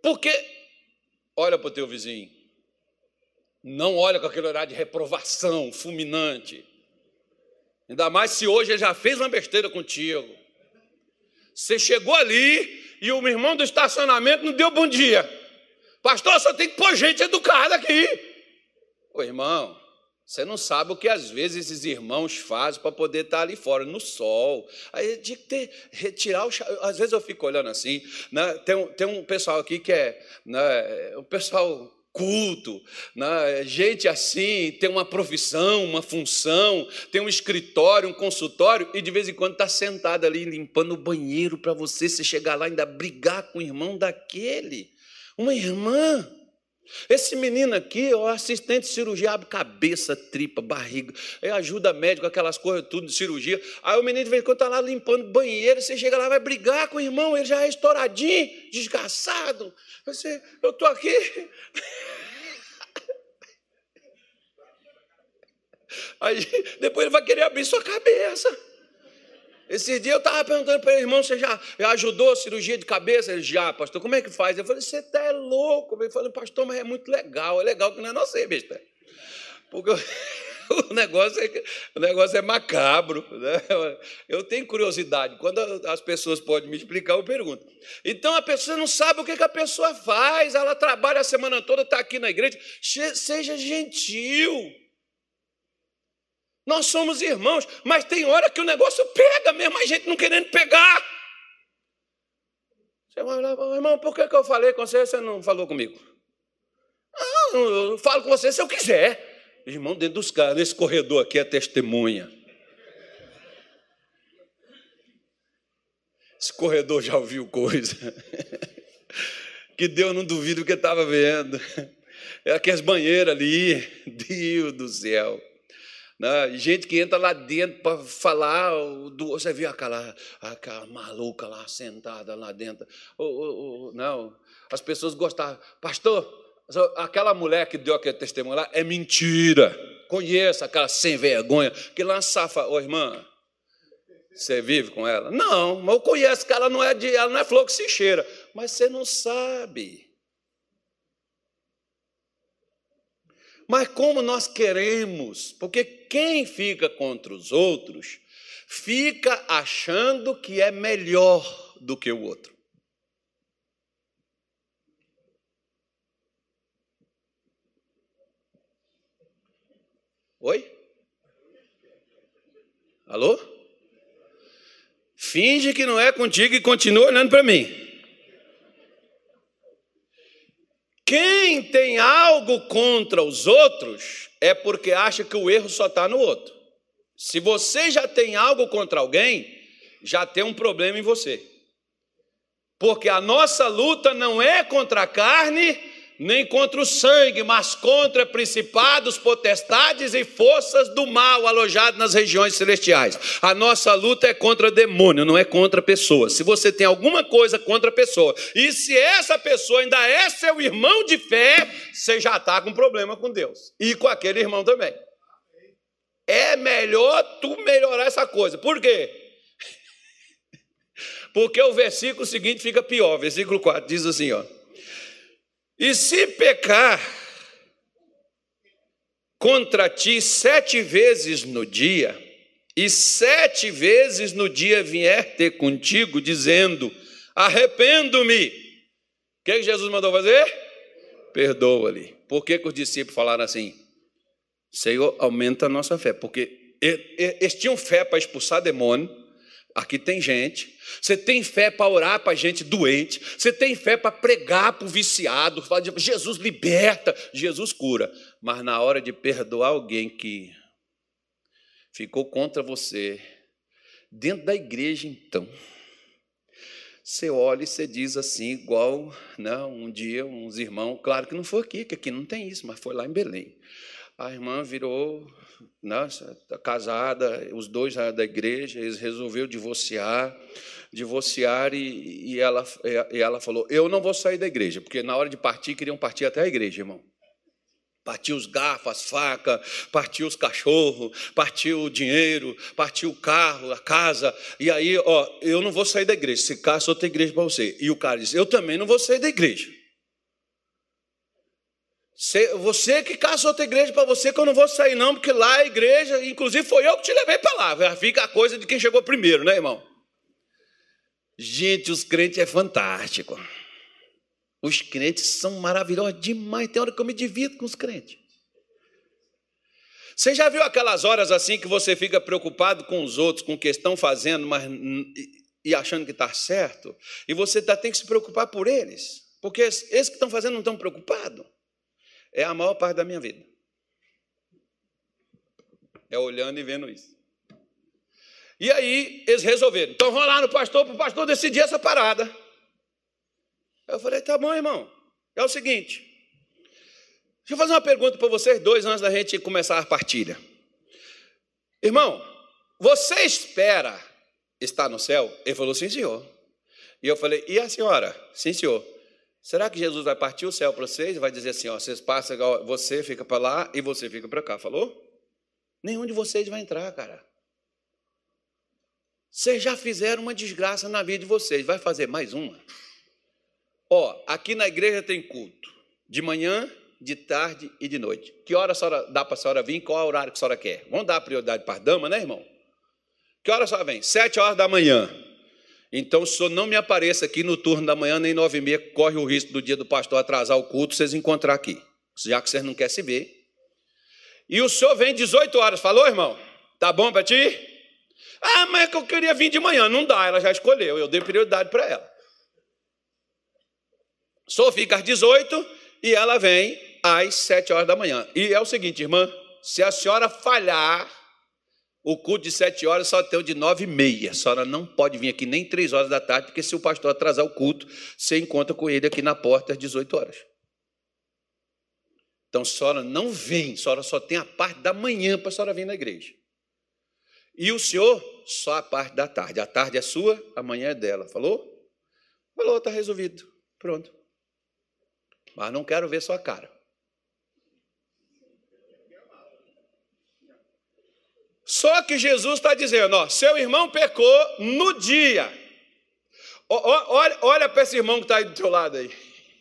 Porque, olha para o teu vizinho, não olha com aquele olhar de reprovação fulminante. Ainda mais se hoje ele já fez uma besteira contigo. Você chegou ali e o irmão do estacionamento não deu bom dia. Pastor, só tem que pôr gente educada aqui. Ô irmão, você não sabe o que às vezes esses irmãos fazem para poder estar ali fora, no sol. Aí tinha que ter, retirar o. Às vezes eu fico olhando assim. Né? Tem, um, tem um pessoal aqui que é. Né, um pessoal culto, né? gente assim, tem uma profissão, uma função, tem um escritório, um consultório, e de vez em quando está sentado ali limpando o banheiro para você, você chegar lá e ainda brigar com o irmão daquele. Uma irmã. Esse menino aqui, o assistente de cirurgia, abre cabeça, tripa, barriga, ajuda médico, aquelas coisas tudo de cirurgia. Aí o menino de vez em quando está lá limpando banheiro, você chega lá, vai brigar com o irmão, ele já é estouradinho, desgraçado. Você, eu estou aqui. Aí depois ele vai querer abrir sua cabeça. Esse dia eu estava perguntando para ele, irmão, você já, ajudou a cirurgia de cabeça? Ele já, pastor, como é que faz? Eu falei, você está louco. Ele falou, pastor, mas é muito legal, é legal que não é não sei, besta. Porque o negócio é, o negócio é macabro. Né? Eu tenho curiosidade. Quando as pessoas podem me explicar, eu pergunto. Então a pessoa não sabe o que a pessoa faz, ela trabalha a semana toda, está aqui na igreja. Seja gentil. Nós somos irmãos, mas tem hora que o negócio pega mesmo, a gente não querendo pegar. Você vai lá, irmão, por que, que eu falei com você e você não falou comigo? Ah, eu falo com você se eu quiser. Irmão, dentro dos caras, nesse corredor aqui é testemunha. Esse corredor já ouviu coisa. que Deus não duvido que estava vendo. É aquelas banheiras ali. Deus do céu. Né? Gente que entra lá dentro para falar, do, você viu aquela, aquela maluca lá sentada lá dentro. Oh, oh, oh, não, as pessoas gostavam. Pastor, aquela mulher que deu aquele testemunho lá é mentira. Conheça aquela sem vergonha, que lá safa, ô irmã, você vive com ela? Não, mas eu conheço que ela não é de, ela não é flor que se cheira, mas você não sabe. Mas como nós queremos, porque quem fica contra os outros fica achando que é melhor do que o outro. Oi? Alô? Finge que não é contigo e continua olhando para mim. Quem tem algo contra os outros é porque acha que o erro só está no outro. Se você já tem algo contra alguém, já tem um problema em você. Porque a nossa luta não é contra a carne nem contra o sangue, mas contra principados, potestades e forças do mal alojados nas regiões celestiais. A nossa luta é contra demônio, não é contra pessoas. Se você tem alguma coisa contra a pessoa, e se essa pessoa ainda é seu irmão de fé, você já está com problema com Deus e com aquele irmão também. É melhor tu melhorar essa coisa. Por quê? Porque o versículo seguinte fica pior. Versículo 4 diz assim, ó. E se pecar contra ti sete vezes no dia, e sete vezes no dia vier ter contigo, dizendo: Arrependo-me. O que Jesus mandou fazer? Perdoa-lhe. Por que, que os discípulos falaram assim? Senhor, aumenta a nossa fé, porque eles tinham fé para expulsar demônio. Aqui tem gente. Você tem fé para orar para gente doente. Você tem fé para pregar para o viciado. Falar de Jesus liberta, Jesus cura. Mas na hora de perdoar alguém que ficou contra você, dentro da igreja, então, você olha e você diz assim, igual né, um dia uns irmãos, claro que não foi aqui, que aqui não tem isso, mas foi lá em Belém. A irmã virou né, tá casada, os dois da igreja, eles resolveram divorciar, divorciar e, e, ela, e ela falou: Eu não vou sair da igreja, porque na hora de partir, queriam partir até a igreja, irmão. Partiu os garfos, as facas, partiu os cachorros, partiu o dinheiro, partiu o carro, a casa. E aí, ó, eu não vou sair da igreja. Se caso outra igreja para você. E o cara disse: Eu também não vou sair da igreja. Você que caça outra igreja para você que eu não vou sair, não, porque lá a igreja, inclusive foi eu que te levei para lá. Fica a coisa de quem chegou primeiro, né, irmão? Gente, os crentes é fantástico. Os crentes são maravilhosos demais. Tem hora que eu me divido com os crentes. Você já viu aquelas horas assim que você fica preocupado com os outros, com o que estão fazendo, mas e achando que está certo? E você tá, tem que se preocupar por eles, porque esses que estão fazendo não estão preocupados. É a maior parte da minha vida. É olhando e vendo isso. E aí eles resolveram. Então vamos lá no pastor para o pastor decidir essa parada. Eu falei, tá bom, irmão. É o seguinte. Deixa eu fazer uma pergunta para vocês dois antes da gente começar a partilha. Irmão, você espera estar no céu? Ele falou, sim, senhor. E eu falei, e a senhora? Sim, senhor. Será que Jesus vai partir o céu para vocês e vai dizer assim: ó, vocês passam, você fica para lá e você fica para cá? Falou? Nenhum de vocês vai entrar, cara. Vocês já fizeram uma desgraça na vida de vocês, vai fazer mais uma? Ó, aqui na igreja tem culto, de manhã, de tarde e de noite. Que hora senhora dá para a senhora vir? Qual é horário que a senhora quer? Vamos dar prioridade para a dama, né, irmão? Que hora a senhora vem? Sete horas da manhã. Então, o senhor não me apareça aqui no turno da manhã, nem nove e meia, corre o risco do dia do pastor atrasar o culto, vocês encontrar aqui, já que vocês não querem se ver. E o senhor vem 18 horas, falou, irmão? Tá bom para ti? Ah, mas é que eu queria vir de manhã. Não dá, ela já escolheu, eu dei prioridade para ela. Senhor fica às 18 e ela vem às 7 horas da manhã. E é o seguinte, irmã, se a senhora falhar, o culto de sete horas só tem o de nove e meia. A senhora não pode vir aqui nem três horas da tarde, porque se o pastor atrasar o culto, você encontra com ele aqui na porta às 18 horas. Então a senhora não vem, a senhora só tem a parte da manhã para a senhora vir na igreja. E o senhor, só a parte da tarde. A tarde é sua, a manhã é dela. Falou? Falou, está resolvido. Pronto. Mas não quero ver sua cara. Só que Jesus está dizendo: ó, seu irmão pecou no dia. olha olha para esse irmão que está aí do teu lado aí.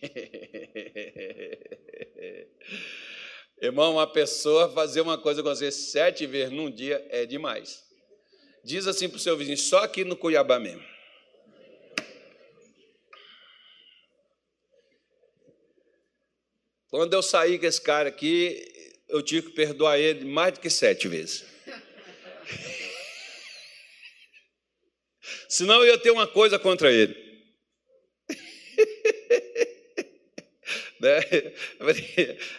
Irmão, uma pessoa fazer uma coisa com você sete vezes num dia é demais. Diz assim para o seu vizinho, só aqui no Cuiabá mesmo. Quando eu saí com esse cara aqui, eu tive que perdoar ele mais do que sete vezes. Senão eu ia ter uma coisa contra ele. né?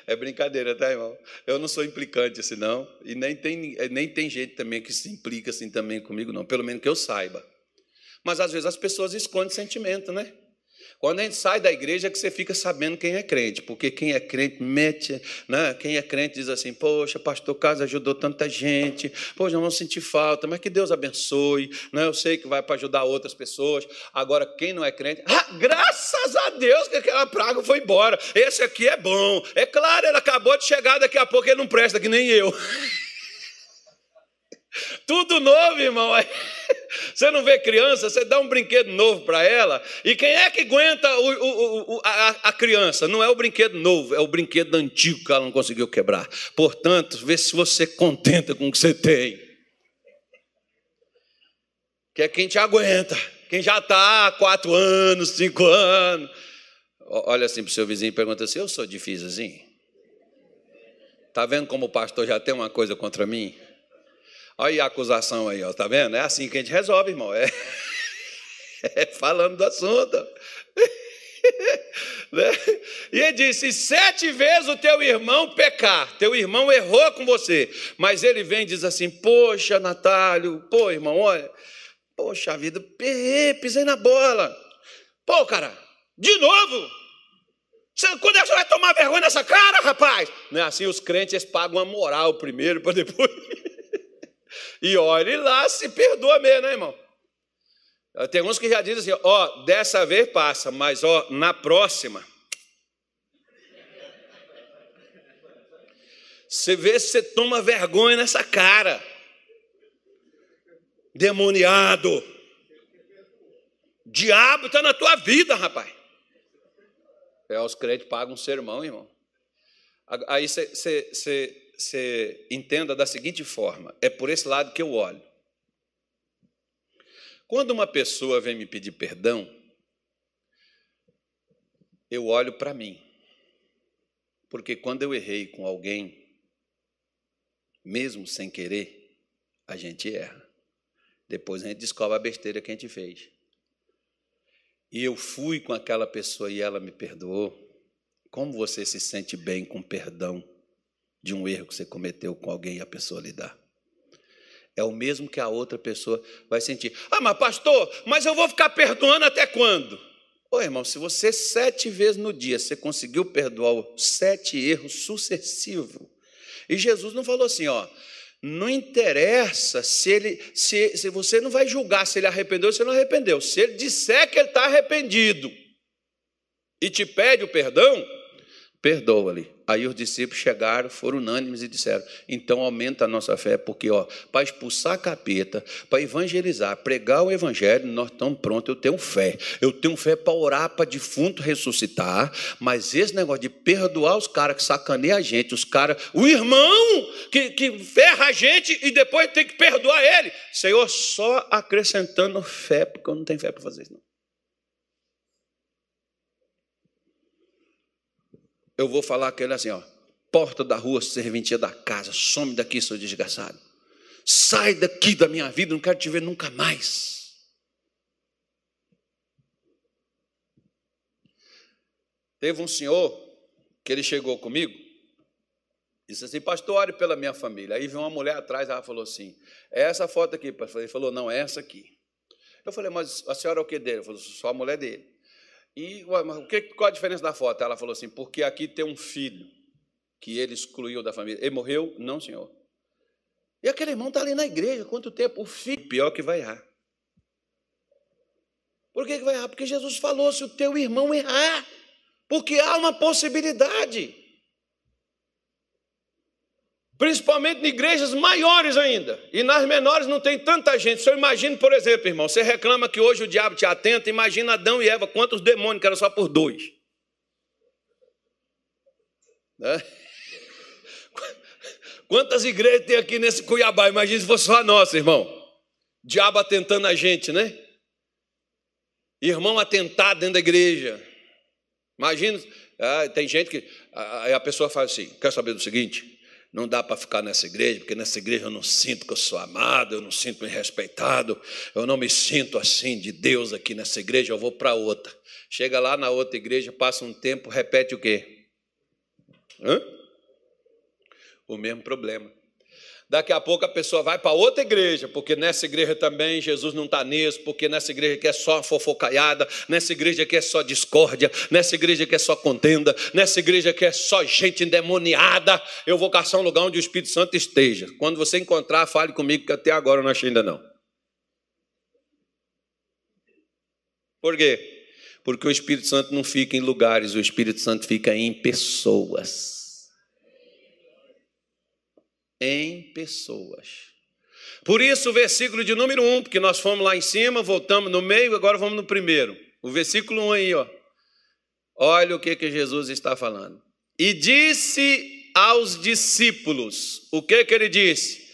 É brincadeira, tá, irmão? Eu não sou implicante assim, não. E nem tem, nem tem gente também que se implica assim também comigo, não. Pelo menos que eu saiba. Mas às vezes as pessoas escondem sentimento, né? Quando a gente sai da igreja é que você fica sabendo quem é crente, porque quem é crente mete, né? Quem é crente diz assim: "Poxa, pastor Carlos ajudou tanta gente. Poxa, não vamos sentir falta, mas que Deus abençoe, né? Eu sei que vai para ajudar outras pessoas. Agora quem não é crente, ah, graças a Deus que aquela praga foi embora. Esse aqui é bom. É claro, ele acabou de chegar, daqui a pouco ele não presta que nem eu. Tudo novo, irmão. Você não vê criança, você dá um brinquedo novo para ela, e quem é que aguenta o, o, a, a, criança? Não é o brinquedo novo, é o brinquedo antigo que ela não conseguiu quebrar. Portanto, vê se você contenta com o que você tem. Que é quem te aguenta, quem já está há quatro anos, cinco anos. Olha assim para o seu vizinho e pergunta assim: Eu sou difícil assim? Está vendo como o pastor já tem uma coisa contra mim? Olha a acusação aí, ó, tá vendo? É assim que a gente resolve, irmão. É, é falando do assunto. né? E ele disse: sete vezes o teu irmão pecar, teu irmão errou com você, mas ele vem e diz assim: Poxa, Natálio, pô, irmão, olha, poxa vida, pisei na bola. Pô, cara, de novo? Você, quando é que você vai tomar vergonha nessa cara, rapaz? Não é assim, os crentes pagam a moral primeiro para depois. E olhe lá se perdoa mesmo, né, irmão? Tem uns que já dizem assim: ó, dessa vez passa, mas ó, na próxima. Você vê se você toma vergonha nessa cara. Demoniado. Diabo está na tua vida, rapaz. É, os crentes pagam um sermão, irmão. Aí você você entenda da seguinte forma: é por esse lado que eu olho. Quando uma pessoa vem me pedir perdão, eu olho para mim. Porque quando eu errei com alguém, mesmo sem querer, a gente erra. Depois a gente descobre a besteira que a gente fez. E eu fui com aquela pessoa e ela me perdoou. Como você se sente bem com perdão? De um erro que você cometeu com alguém e a pessoa lhe dá. É o mesmo que a outra pessoa vai sentir. Ah, mas pastor, mas eu vou ficar perdoando até quando? Ô irmão, se você sete vezes no dia você conseguiu perdoar sete erros sucessivos, e Jesus não falou assim, ó, não interessa se ele, se, se você não vai julgar se ele arrependeu ou se não arrependeu. Se ele disser que ele está arrependido e te pede o perdão, perdoa-lhe. Aí os discípulos chegaram, foram unânimes e disseram: então aumenta a nossa fé, porque ó, para expulsar capeta, para evangelizar, pregar o evangelho, nós estamos prontos. Eu tenho fé. Eu tenho fé para orar para defunto ressuscitar, mas esse negócio de perdoar os caras que sacaneiam a gente, os caras, o irmão que, que ferra a gente e depois tem que perdoar ele. Senhor, só acrescentando fé, porque eu não tenho fé para fazer isso. Não. Eu vou falar aquele assim, ó, porta da rua, serventia da casa, some daqui, seu desgraçado. Sai daqui da minha vida, não quero te ver nunca mais. Teve um senhor que ele chegou comigo, disse assim, pastor, ore pela minha família. Aí viu uma mulher atrás, ela falou assim, é essa foto aqui, pastor. Ele falou, não, é essa aqui. Eu falei, mas a senhora é o que dele? Ele falou, sou a mulher dele. E o que, qual a diferença da foto? Ela falou assim: porque aqui tem um filho que ele excluiu da família. Ele morreu? Não, senhor. E aquele irmão está ali na igreja, quanto tempo? O filho, pior que vai errar. Por que, que vai errar? Porque Jesus falou: se o teu irmão errar, porque há uma possibilidade. Principalmente em igrejas maiores ainda. E nas menores não tem tanta gente. Se eu imagino, por exemplo, irmão, você reclama que hoje o diabo te atenta, imagina Adão e Eva, quantos demônios, que era só por dois. Né? Quantas igrejas tem aqui nesse Cuiabá? Imagina se fosse só a nossa, irmão. Diabo atentando a gente, né? Irmão atentado dentro da igreja. Imagina, ah, tem gente que. Aí a pessoa fala assim: quer saber do seguinte? Não dá para ficar nessa igreja, porque nessa igreja eu não sinto que eu sou amado, eu não sinto me respeitado, eu não me sinto assim de Deus aqui nessa igreja, eu vou para outra. Chega lá na outra igreja, passa um tempo, repete o quê? Hã? O mesmo problema. Daqui a pouco a pessoa vai para outra igreja, porque nessa igreja também Jesus não está nisso, porque nessa igreja aqui é só fofocaiada, nessa igreja aqui é só discórdia, nessa igreja aqui é só contenda, nessa igreja aqui é só gente endemoniada. Eu vou caçar um lugar onde o Espírito Santo esteja. Quando você encontrar, fale comigo, que até agora eu não achei ainda não. Por quê? Porque o Espírito Santo não fica em lugares, o Espírito Santo fica em pessoas em pessoas. Por isso, o versículo de número 1, porque nós fomos lá em cima, voltamos no meio, agora vamos no primeiro. O versículo 1 aí, ó. Olha o que, que Jesus está falando. E disse aos discípulos: o que, que ele disse?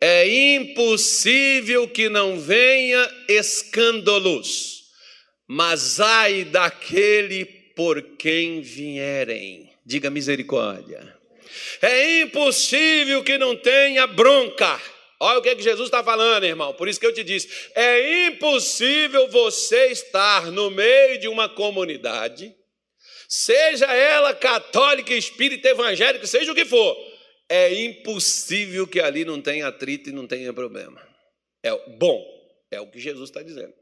É impossível que não venha escândalos, mas ai daquele por quem vierem. Diga misericórdia. É impossível que não tenha bronca. Olha o que, é que Jesus está falando, irmão. Por isso que eu te disse: é impossível você estar no meio de uma comunidade, seja ela católica, espírita, evangélica, seja o que for, é impossível que ali não tenha atrito e não tenha problema. É bom, é o que Jesus está dizendo.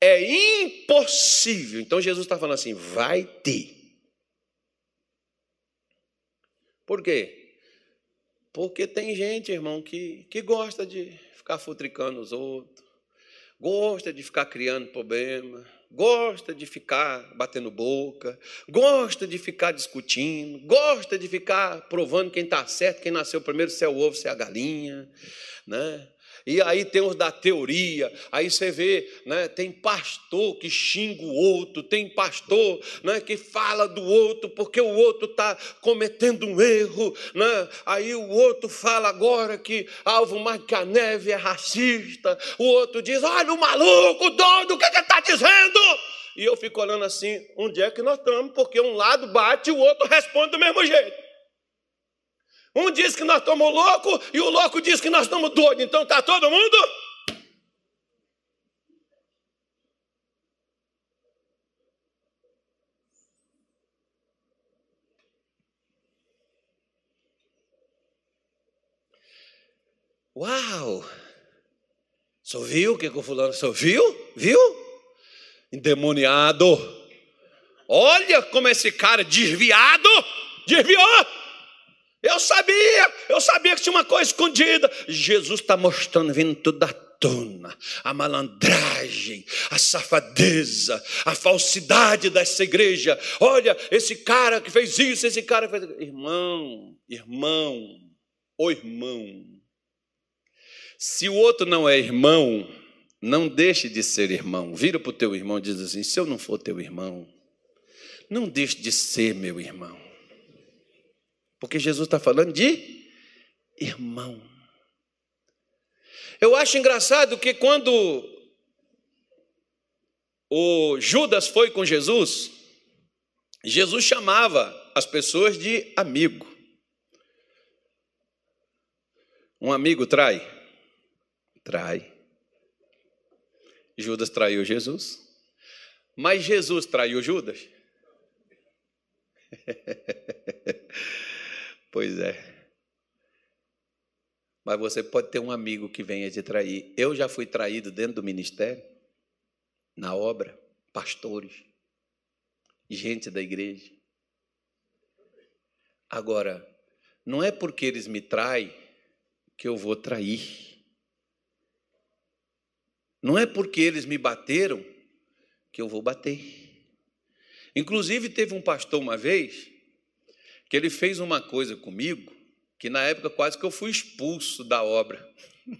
É impossível. Então Jesus está falando assim: vai ter. Por quê? Porque tem gente, irmão, que, que gosta de ficar futricando os outros, gosta de ficar criando problema, gosta de ficar batendo boca, gosta de ficar discutindo, gosta de ficar provando quem está certo, quem nasceu primeiro, se é o ovo, se é a galinha, né? E aí tem os da teoria, aí você vê, né, tem pastor que xinga o outro, tem pastor né, que fala do outro porque o outro está cometendo um erro. Né? Aí o outro fala agora que Alvo mais que a neve é racista, o outro diz: olha o maluco, doido, o que ele está dizendo? E eu fico olhando assim, onde é que nós estamos? Porque um lado bate e o outro responde do mesmo jeito. Um diz que nós estamos loucos e o louco diz que nós estamos doidos. Então está todo mundo? Uau! Só viu o que, que o fulano só viu? Viu? Endemoniado. Olha como esse cara desviado desviou. Eu sabia, eu sabia que tinha uma coisa escondida. Jesus está mostrando, vindo tudo da tona, a malandragem, a safadeza, a falsidade dessa igreja. Olha, esse cara que fez isso, esse cara que fez. Irmão, irmão, o irmão. Se o outro não é irmão, não deixe de ser irmão. Vira para o teu irmão e diz assim: se eu não for teu irmão, não deixe de ser meu irmão. Porque Jesus está falando de irmão. Eu acho engraçado que quando o Judas foi com Jesus, Jesus chamava as pessoas de amigo. Um amigo trai? Trai. Judas traiu Jesus. Mas Jesus traiu Judas? Pois é. Mas você pode ter um amigo que venha te trair. Eu já fui traído dentro do ministério, na obra, pastores, gente da igreja. Agora, não é porque eles me traem que eu vou trair. Não é porque eles me bateram que eu vou bater. Inclusive, teve um pastor uma vez que ele fez uma coisa comigo que na época quase que eu fui expulso da obra.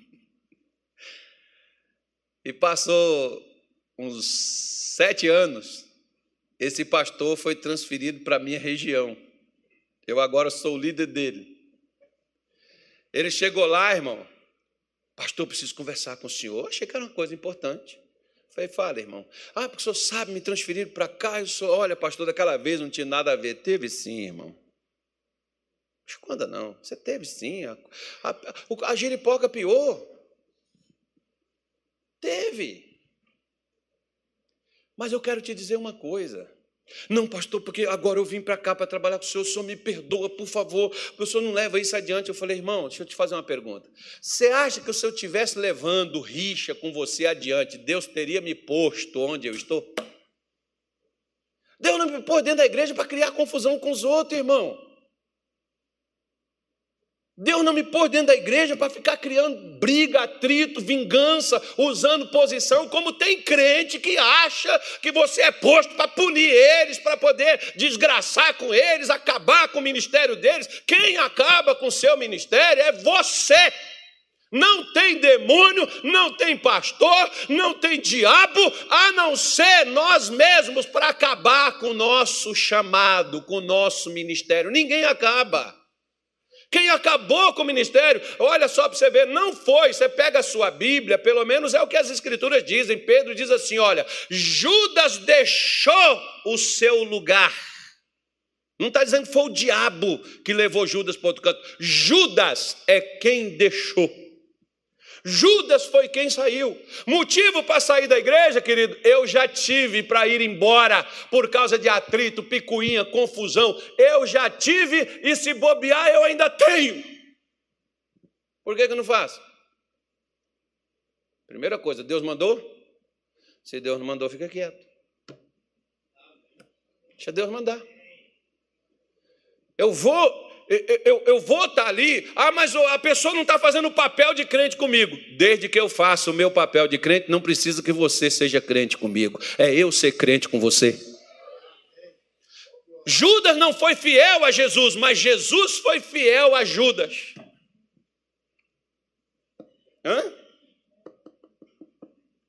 e passou uns sete anos, esse pastor foi transferido para a minha região. Eu agora sou o líder dele. Ele chegou lá, irmão. Pastor, preciso conversar com o senhor. achei que era uma coisa importante. Falei, fala, irmão. Ah, porque o senhor sabe, me transferir para cá. Eu sou, olha, pastor, daquela vez não tinha nada a ver. Teve sim, irmão. Esconda não. Você teve sim. A, a, a giripoca pior. Teve. Mas eu quero te dizer uma coisa. Não, pastor, porque agora eu vim para cá para trabalhar com o senhor, o senhor me perdoa, por favor, o senhor não leva isso adiante. Eu falei, irmão, deixa eu te fazer uma pergunta. Você acha que se eu estivesse levando rixa com você adiante, Deus teria me posto onde eu estou? Deus não me pôs dentro da igreja para criar confusão com os outros, irmão. Deus não me pôs dentro da igreja para ficar criando briga, atrito, vingança, usando posição, como tem crente que acha que você é posto para punir eles, para poder desgraçar com eles, acabar com o ministério deles. Quem acaba com o seu ministério é você. Não tem demônio, não tem pastor, não tem diabo, a não ser nós mesmos para acabar com o nosso chamado, com o nosso ministério. Ninguém acaba. Quem acabou com o ministério, olha só para você ver, não foi. Você pega a sua Bíblia, pelo menos é o que as Escrituras dizem. Pedro diz assim: olha, Judas deixou o seu lugar. Não está dizendo que foi o diabo que levou Judas para outro canto. Judas é quem deixou. Judas foi quem saiu. Motivo para sair da igreja, querido, eu já tive para ir embora por causa de atrito, picuinha, confusão. Eu já tive e se bobear eu ainda tenho. Por que, que eu não faço? Primeira coisa, Deus mandou? Se Deus não mandou, fica quieto. Deixa Deus mandar. Eu vou eu, eu, vou estar tá ali, ah, mas a pessoa não está fazendo o papel de crente comigo. Desde que eu faça o meu papel de crente, não precisa que você seja crente comigo, é eu ser crente com você. Judas não foi fiel a Jesus, mas Jesus foi fiel a Judas. Hã?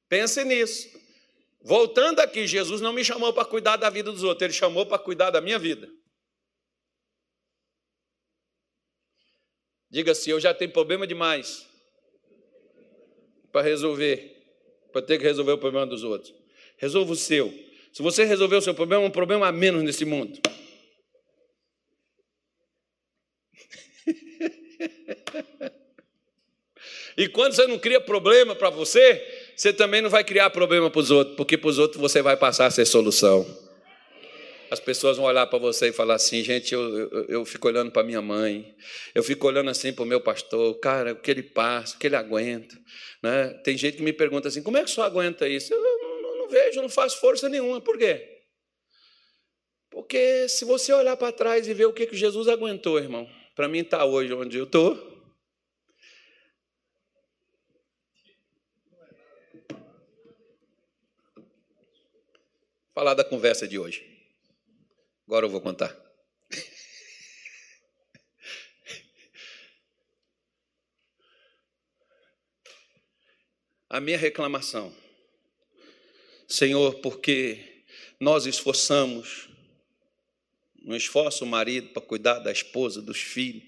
Pense nisso. Voltando aqui, Jesus não me chamou para cuidar da vida dos outros, ele chamou para cuidar da minha vida. Diga assim: eu já tenho problema demais para resolver, para ter que resolver o problema dos outros. Resolva o seu. Se você resolver o seu problema, é um problema a menos nesse mundo. e quando você não cria problema para você, você também não vai criar problema para os outros, porque para os outros você vai passar a ser solução as pessoas vão olhar para você e falar assim, gente, eu, eu, eu fico olhando para minha mãe, eu fico olhando assim para o meu pastor, cara, o que ele passa, o que ele aguenta. Né? Tem gente que me pergunta assim, como é que só aguenta isso? Eu não, não, não vejo, não faço força nenhuma. Por quê? Porque se você olhar para trás e ver o que, que Jesus aguentou, irmão, para mim está hoje onde eu estou. Falar da conversa de hoje. Agora eu vou contar. A minha reclamação, Senhor, porque nós esforçamos, não esforça o marido para cuidar da esposa, dos filhos,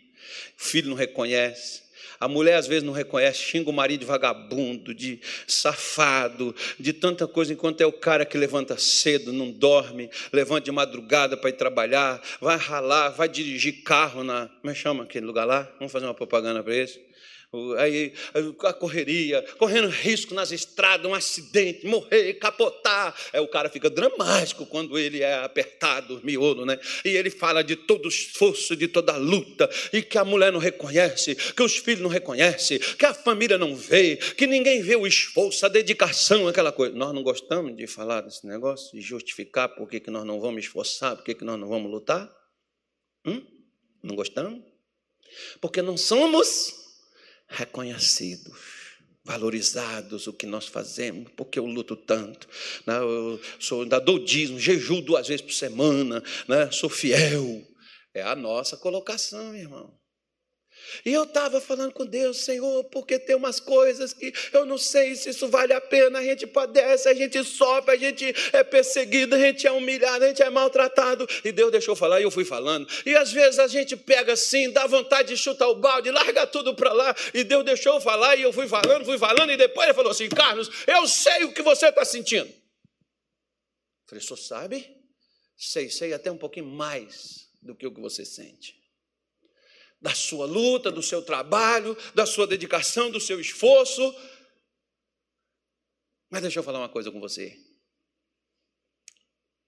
o filho não reconhece, a mulher às vezes não reconhece, xinga o marido de vagabundo, de safado, de tanta coisa, enquanto é o cara que levanta cedo, não dorme, levanta de madrugada para ir trabalhar, vai ralar, vai dirigir carro na. Como é que chama aquele lugar lá? Vamos fazer uma propaganda para isso? Aí a correria, correndo risco nas estradas, um acidente, morrer, capotar. É, o cara fica dramático quando ele é apertado, miolo, né? E ele fala de todo esforço, de toda luta, e que a mulher não reconhece, que os filhos não reconhecem, que a família não vê, que ninguém vê o esforço, a dedicação, aquela coisa. Nós não gostamos de falar desse negócio, de justificar por que, que nós não vamos esforçar, por que, que nós não vamos lutar? Hum? Não gostamos? Porque não somos reconhecidos, valorizados o que nós fazemos, porque eu luto tanto, né? eu sou da dodismo, jejuo duas vezes por semana, né? sou fiel. É a nossa colocação, irmão. E eu estava falando com Deus, Senhor, porque tem umas coisas que eu não sei se isso vale a pena. A gente padece, a gente sofre, a gente é perseguido, a gente é humilhado, a gente é maltratado. E Deus deixou falar e eu fui falando. E às vezes a gente pega assim, dá vontade de chutar o balde, larga tudo para lá. E Deus deixou falar e eu fui falando, fui falando. E depois ele falou assim: Carlos, eu sei o que você está sentindo. Eu falei, só sabe? Sei, sei até um pouquinho mais do que o que você sente da sua luta, do seu trabalho, da sua dedicação, do seu esforço. Mas deixa eu falar uma coisa com você.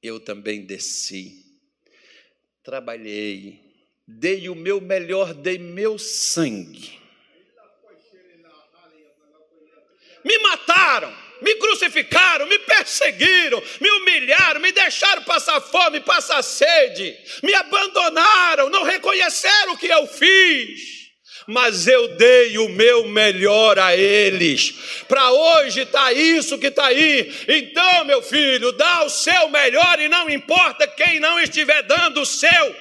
eu também desci, trabalhei, dei o meu melhor, dei meu sangue. Me mataram me crucificaram, me perseguiram, me humilharam, me deixaram passar fome, passar sede, me abandonaram, não reconheceram o que eu fiz. Mas eu dei o meu melhor a eles. Para hoje está isso que está aí. Então, meu filho, dá o seu melhor e não importa quem não estiver dando o seu.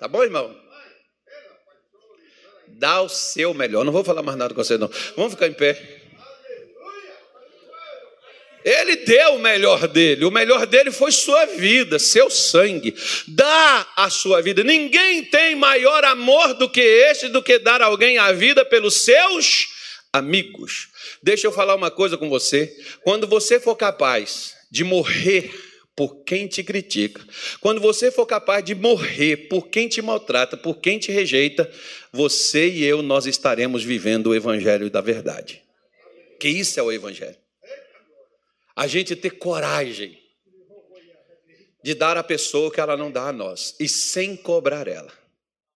Tá bom, irmão? Dá o seu melhor. Não vou falar mais nada com você, não. Vamos ficar em pé. Ele deu o melhor dele, o melhor dele foi sua vida, seu sangue. Dá a sua vida. Ninguém tem maior amor do que este, do que dar alguém a vida pelos seus amigos. Deixa eu falar uma coisa com você. Quando você for capaz de morrer por quem te critica, quando você for capaz de morrer por quem te maltrata, por quem te rejeita, você e eu nós estaremos vivendo o evangelho da verdade. Que isso é o evangelho. A gente ter coragem de dar à pessoa o que ela não dá a nós e sem cobrar ela.